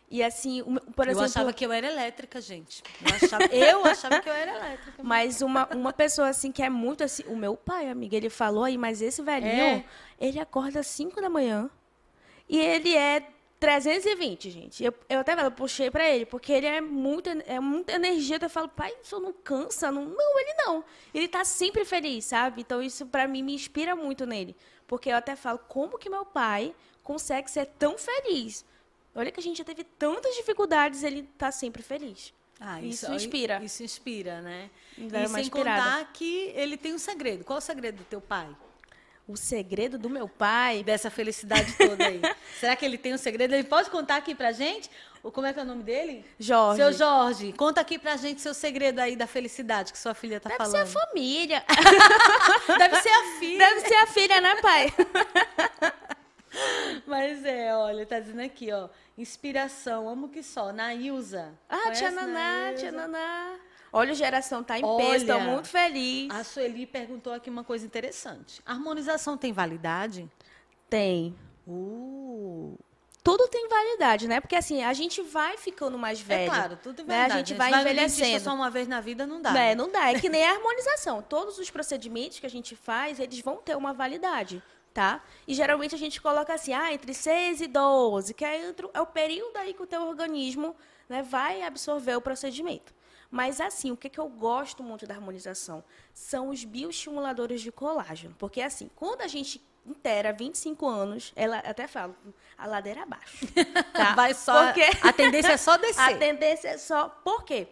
E assim, por exemplo. Eu achava que eu era elétrica, gente. Eu achava, eu achava que eu era elétrica. Mas uma, uma pessoa assim que é muito assim. O meu pai, amiga, ele falou aí, mas esse velhinho, é. ele acorda às 5 da manhã. E ele é 320, gente. Eu, eu até eu puxei para ele, porque ele é muito, é muita energia. Eu falo, pai, isso não cansa? Não, não, ele não. Ele tá sempre feliz, sabe? Então isso para mim me inspira muito nele. Porque eu até falo, como que meu pai consegue ser tão feliz? Olha que a gente já teve tantas dificuldades, ele tá sempre feliz. Ah, isso, isso inspira. Isso inspira, né? E sem inspirada. contar que ele tem um segredo. Qual é o segredo do teu pai? O segredo do meu pai. Dessa felicidade toda aí. Será que ele tem um segredo? Ele pode contar aqui pra gente? Como é que é o nome dele? Jorge. Seu Jorge, conta aqui pra gente seu segredo aí da felicidade que sua filha tá Deve falando. Deve ser a família. Deve ser a filha. Deve ser a filha, né, pai? Mas é, olha, tá dizendo aqui, ó. Inspiração, amo que só. Nailza. Ah, tia Naná, tia Naná. Olha, geração tá em peso, estou muito feliz. A Sueli perguntou aqui uma coisa interessante. A harmonização tem validade? Tem. Uh. Tudo tem validade, né? Porque assim, a gente vai ficando mais é velho. É claro, tudo tem validade. Né? A gente vai, vai envelhecendo. só uma vez na vida não dá. É, não dá. É que nem a harmonização. Todos os procedimentos que a gente faz, eles vão ter uma validade tá? E geralmente a gente coloca assim, ah, entre 6 e 12, que é, é o período aí que o teu organismo né, vai absorver o procedimento. Mas assim, o que, que eu gosto muito da harmonização? São os bioestimuladores de colágeno. Porque assim, quando a gente inteira 25 anos, ela até fala, a ladeira abaixo. Tá? Vai só. Porque... A tendência é só descer. A tendência é só. Por quê?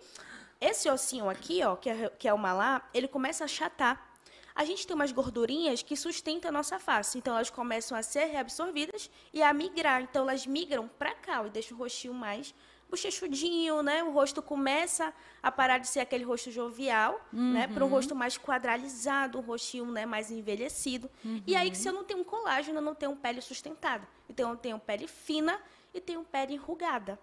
Esse ossinho aqui, ó, que é, que é o malar, ele começa a achatar. A gente tem umas gordurinhas que sustentam a nossa face. Então, elas começam a ser reabsorvidas e a migrar. Então, elas migram para cá e deixam o rostinho mais bochechudinho, né? O rosto começa a parar de ser aquele rosto jovial, uhum. né? Para um rosto mais quadralizado, um rostinho né? mais envelhecido. Uhum. E aí, se eu não tenho um colágeno, eu não tenho pele sustentada. Então, eu tenho pele fina e tenho pele enrugada.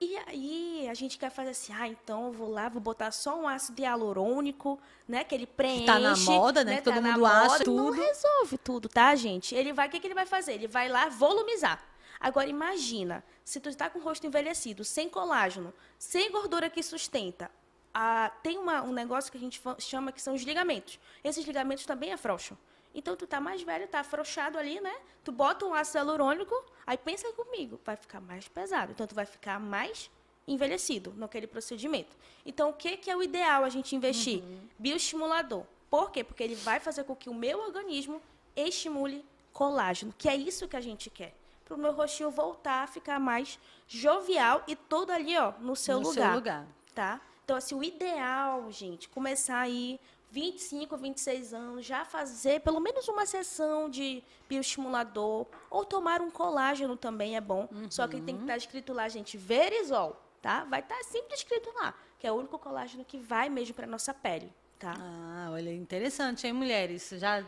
E aí a gente quer fazer assim, ah, então eu vou lá, vou botar só um ácido hialurônico, né? Que ele preenche. Que tá na moda, né? né? Que todo tá mundo acha tudo. Não resolve tudo, tá, gente? Ele vai, o que, que ele vai fazer? Ele vai lá volumizar. Agora imagina, se tu está com o rosto envelhecido, sem colágeno, sem gordura que sustenta, ah, tem uma, um negócio que a gente chama que são os ligamentos. Esses ligamentos também afrouxam. Então tu tá mais velho, tá afrouxado ali, né? Tu bota um ácido hialurônico, aí pensa comigo, vai ficar mais pesado. Então tu vai ficar mais envelhecido naquele procedimento. Então o que que é o ideal a gente investir? Uhum. Bioestimulador. Por quê? Porque ele vai fazer com que o meu organismo estimule colágeno, que é isso que a gente quer para o meu rostinho voltar a ficar mais jovial e todo ali, ó, no seu no lugar. Seu lugar. Tá? Então, assim, o ideal, gente, começar aí 25, 26 anos, já fazer pelo menos uma sessão de bioestimulador ou tomar um colágeno também é bom. Uhum. Só que tem que estar tá escrito lá, gente, verisol, tá? Vai estar tá sempre escrito lá, que é o único colágeno que vai mesmo para nossa pele, tá? Ah, olha, interessante, hein, mulheres? Já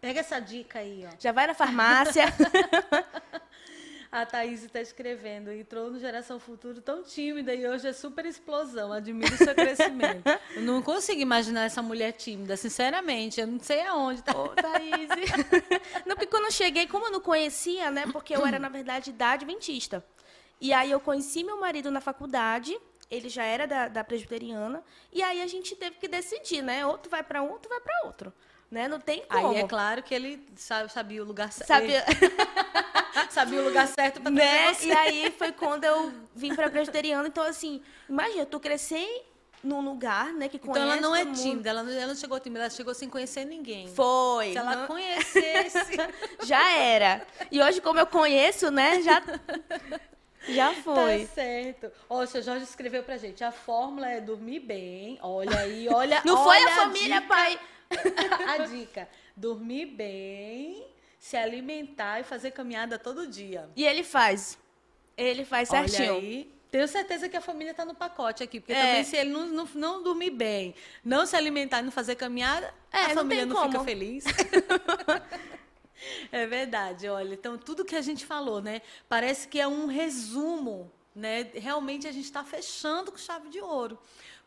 pega essa dica aí, ó. Já vai na farmácia. A Thaís está escrevendo, entrou no Geração Futuro tão tímida e hoje é super explosão. Admiro seu crescimento. Eu não consigo imaginar essa mulher tímida, sinceramente. Eu não sei aonde tá. Ô, Thaís. não, porque quando eu cheguei, como eu não conhecia, né? Porque eu era, na verdade, da Adventista. E aí eu conheci meu marido na faculdade, ele já era da, da presbiteriana, e aí a gente teve que decidir, né? Ou tu vai para um, ou tu vai para outro. Né? Não tem como. Aí é claro que ele sabe, sabia o lugar certo. Sabia... sabia o lugar certo para né? Você. E aí foi quando eu vim para presbiteriana. Então, assim, imagina, tu crescer num lugar, né, que conhece Então ela não é tímida, ela não, ela não chegou tímida, ela chegou sem conhecer ninguém. Foi. Se ela não... conhecesse... já era. E hoje, como eu conheço, né, já... Já foi. Tá certo. Ó, o seu Jorge escreveu pra gente, a fórmula é dormir bem, olha aí, olha... Não olha foi a família, dica, pai? a dica, dormir bem se alimentar e fazer caminhada todo dia. E ele faz. Ele faz certinho. Olha aí. Tenho certeza que a família está no pacote aqui, porque é. também se ele não, não, não, dormir bem, não se alimentar e não fazer caminhada, é, a família não, fica feliz. é verdade, olha. Então, tudo que a gente falou, né? Parece que é um resumo, né? Realmente a gente está fechando com chave de ouro.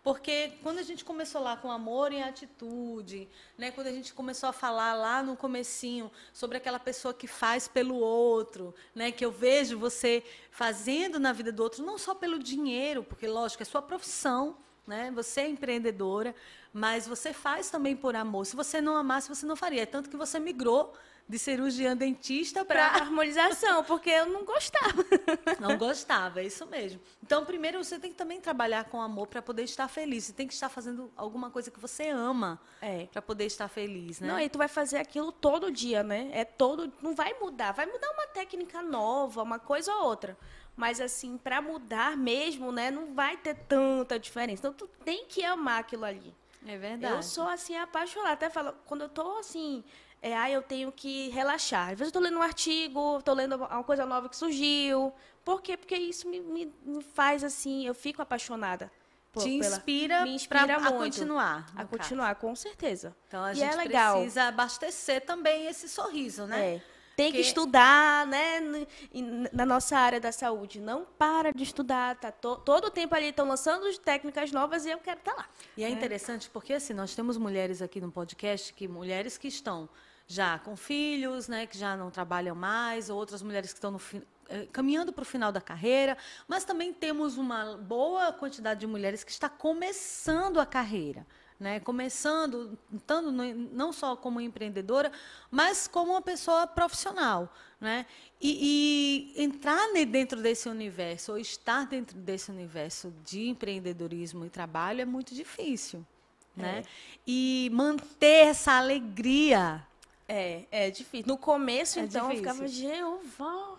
Porque quando a gente começou lá com amor em atitude, né, quando a gente começou a falar lá no comecinho sobre aquela pessoa que faz pelo outro, né, que eu vejo você fazendo na vida do outro, não só pelo dinheiro, porque lógico, é sua profissão, né? Você é empreendedora, mas você faz também por amor. Se você não amasse, você não faria. É tanto que você migrou de cirurgião dentista para harmonização, porque eu não gostava. Não gostava, é isso mesmo. Então, primeiro você tem que também trabalhar com amor para poder estar feliz. Você tem que estar fazendo alguma coisa que você ama é. para poder estar feliz, né? Não, e tu vai fazer aquilo todo dia, né? É todo, não vai mudar, vai mudar uma técnica nova, uma coisa ou outra. Mas assim, para mudar mesmo, né, não vai ter tanta diferença. Então tu tem que amar aquilo ali. É verdade. Eu sou assim apaixonada, até falo, quando eu tô assim, é, ah, eu tenho que relaxar. Às vezes eu estou lendo um artigo, estou lendo uma coisa nova que surgiu. Por quê? Porque isso me, me, me faz assim, eu fico apaixonada. Por, Te inspira, pela, me inspira muito, a continuar. A continuar, caso. com certeza. Então a e gente é precisa abastecer também esse sorriso, né? É. Tem que, que estudar, né? Na nossa área da saúde. Não para de estudar, tá? Todo o tempo ali estão lançando técnicas novas e eu quero estar tá lá. E é, é interessante porque, assim, nós temos mulheres aqui no podcast, que mulheres que estão já com filhos, né, que já não trabalham mais, outras mulheres que estão no, eh, caminhando para o final da carreira, mas também temos uma boa quantidade de mulheres que está começando a carreira. Né, começando, estando não só como empreendedora, mas como uma pessoa profissional. Né? E, e, entrar dentro desse universo, ou estar dentro desse universo de empreendedorismo e trabalho é muito difícil. Né? É. E manter essa alegria é, é difícil. No começo, é então, difícil. eu ficava, Jeová.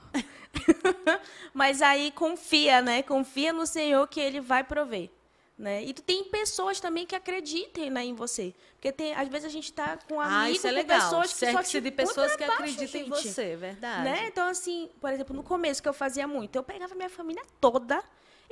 Mas aí confia, né? Confia no Senhor que Ele vai prover. Né? E tu tem pessoas também que acreditem né, em você. Porque tem, às vezes a gente está com amigos, ah, isso é legal. pessoas que só te de pessoas que acreditam em você, verdade. Né? Então, assim, por exemplo, no começo que eu fazia muito, eu pegava minha família toda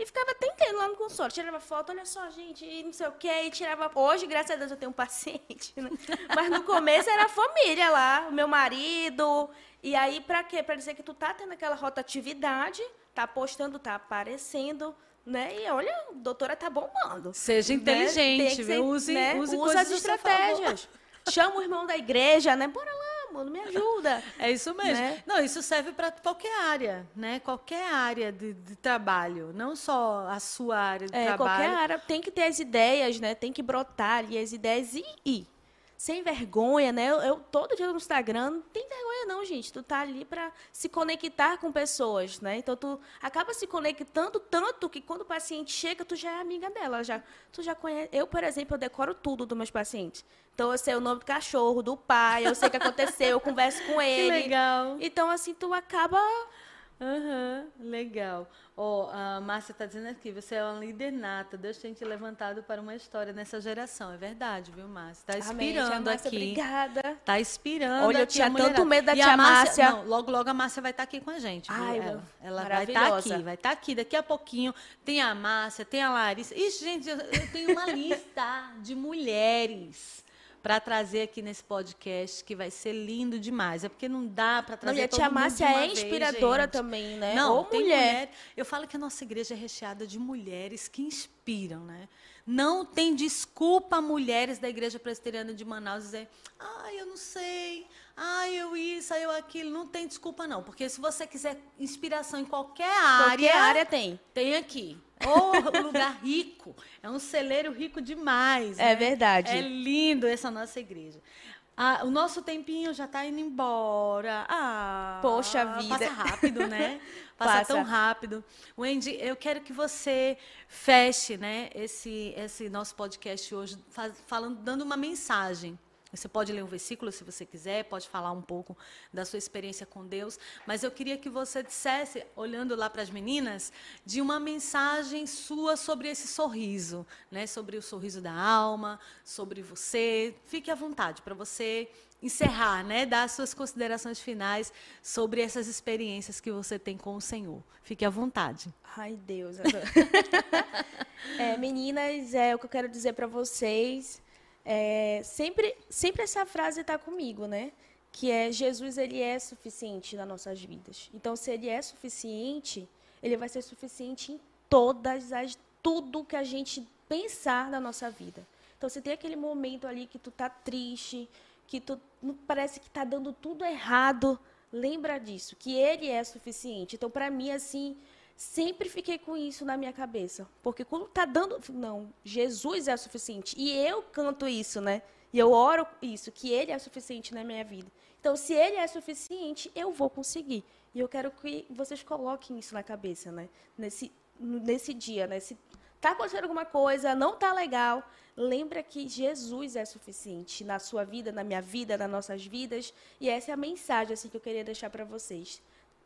e ficava atendendo lá no consultório. Tirava foto, olha só, gente, e não sei o quê. E tirava. Hoje, graças a Deus, eu tenho um paciente. Né? Mas no começo era a família lá, o meu marido. E aí, para quê? Para dizer que tu tá tendo aquela rotatividade, tá postando, tá aparecendo. Né? E olha, a doutora tá bombando. Seja né? inteligente, né? viu? Use, né? use Usa as estratégias. Chama o irmão da igreja, né? Bora lá mano, me ajuda. É isso mesmo. Né? Não, isso serve para qualquer área, né? Qualquer área de, de, trabalho, não só a sua área de é, trabalho. Qualquer área tem que ter as ideias, né? Tem que brotar ali as ideias e ir sem vergonha, né? Eu, eu, todo dia no Instagram, não tem vergonha não, gente. Tu tá ali para se conectar com pessoas, né? Então tu acaba se conectando tanto que quando o paciente chega, tu já é amiga dela, já tu já conhece. Eu, por exemplo, eu decoro tudo dos meus pacientes. Então eu sei o nome do cachorro, do pai, eu sei o que aconteceu, eu converso com ele. Que legal. Então assim, tu acaba Aham, uhum, legal. Oh, a Márcia está dizendo aqui, você é uma líder nata, Deus tem te levantado para uma história nessa geração. É verdade, viu, Márcia? Está inspirando Amém, Márcia, aqui. Obrigada. Está inspirando Olha, eu tinha tanto medo da e tia Márcia. Não, logo, logo a Márcia vai estar tá aqui com a gente. Ai, ela ela vai estar tá aqui, vai estar tá aqui. Daqui a pouquinho tem a Márcia, tem a Larissa. Ixi, gente, eu, eu tenho uma lista de mulheres para trazer aqui nesse podcast, que vai ser lindo demais. É porque não dá para trazer não, e a tia Márcia é inspiradora vez, também, né? Não, Ou mulher. mulher. Eu falo que a nossa igreja é recheada de mulheres que inspiram, né? Não tem desculpa mulheres da Igreja Presbiteriana de Manaus dizer, ah, eu não sei, ah, eu isso, eu aquilo. Não tem desculpa, não. Porque se você quiser inspiração em qualquer área. Qualquer área tem. Tem aqui. Ou oh, lugar rico. É um celeiro rico demais. É né? verdade. É lindo essa nossa igreja. Ah, o nosso tempinho já está indo embora. Ah, Poxa vida. Passa rápido, né? Passa, passa, tão rápido. Wendy, eu quero que você feche né, esse, esse nosso podcast hoje falando, dando uma mensagem você pode ler um versículo se você quiser, pode falar um pouco da sua experiência com Deus, mas eu queria que você dissesse, olhando lá para as meninas, de uma mensagem sua sobre esse sorriso, né? sobre o sorriso da alma, sobre você. Fique à vontade para você encerrar, né? dar as suas considerações finais sobre essas experiências que você tem com o Senhor. Fique à vontade. Ai, Deus. é, meninas, é o que eu quero dizer para vocês é, sempre, sempre essa frase está comigo, né? Que é Jesus ele é suficiente nas nossas vidas. Então, se ele é suficiente, ele vai ser suficiente em todas as tudo que a gente pensar na nossa vida. Então, se tem aquele momento ali que tu tá triste, que tu parece que tá dando tudo errado, lembra disso, que ele é suficiente. Então, para mim assim, sempre fiquei com isso na minha cabeça. Porque quando tá dando. Não, Jesus é o suficiente. E eu canto isso, né? E eu oro isso, que Ele é o suficiente na minha vida. Então, se Ele é suficiente, eu vou conseguir. E eu quero que vocês coloquem isso na cabeça, né? Nesse, nesse dia, né? Se tá acontecendo alguma coisa, não tá legal, lembra que Jesus é suficiente na sua vida, na minha vida, nas nossas vidas. E essa é a mensagem assim que eu queria deixar para vocês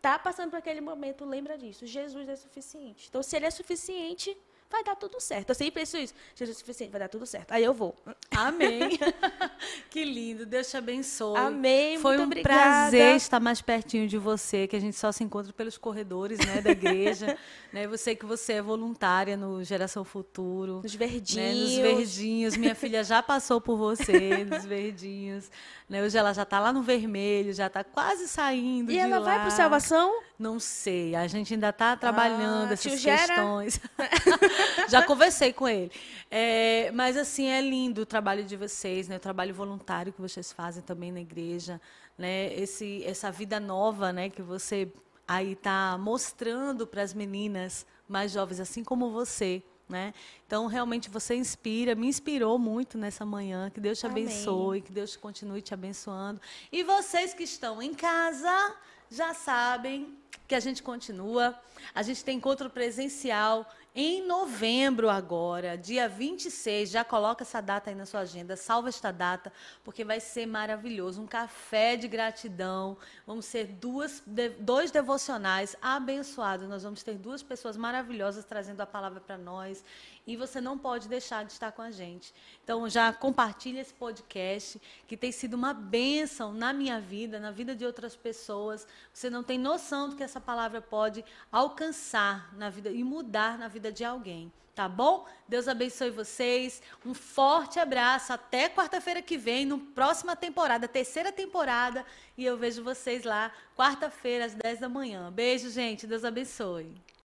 está passando por aquele momento, lembra disso. Jesus é suficiente. Então, se ele é suficiente, vai dar tudo certo. Eu sempre penso isso. Jesus suficiente, vai dar tudo certo. Aí eu vou. Amém. que lindo. Deus te abençoe. Amém. Foi um obrigada. prazer estar mais pertinho de você, que a gente só se encontra pelos corredores, né, da igreja. né? Eu sei que você é voluntária no Geração Futuro. Nos né, verdinhos. nos verdinhos. Minha filha já passou por você, nos verdinhos. Né? Hoje ela já está lá no vermelho, já está quase saindo E ela lá. vai para salvação? Não sei, a gente ainda está trabalhando Ah, essas questões. Já conversei com ele. É, mas assim, é lindo o trabalho de vocês, né? o trabalho voluntário que vocês fazem também na igreja, né? Esse, essa vida nova né? que você aí está mostrando para as meninas mais jovens, assim como você. Né? Então, realmente, você inspira, me inspirou muito nessa manhã. Que Deus te Amém. abençoe, que Deus continue te abençoando. E vocês que estão em casa, já sabem que a gente continua. A gente tem encontro presencial em novembro agora, dia 26. Já coloca essa data aí na sua agenda, salva esta data, porque vai ser maravilhoso. Um café de gratidão. Vamos ser duas, dois devocionais abençoados. Nós vamos ter duas pessoas maravilhosas trazendo a palavra para nós. E você não pode deixar de estar com a gente. Então, já compartilha esse podcast, que tem sido uma bênção na minha vida, na vida de outras pessoas. Você não tem noção do que essa palavra pode alcançar na vida e mudar na vida de alguém. Tá bom? Deus abençoe vocês. Um forte abraço. Até quarta-feira que vem, no próxima temporada, terceira temporada. E eu vejo vocês lá, quarta-feira, às 10 da manhã. Beijo, gente. Deus abençoe.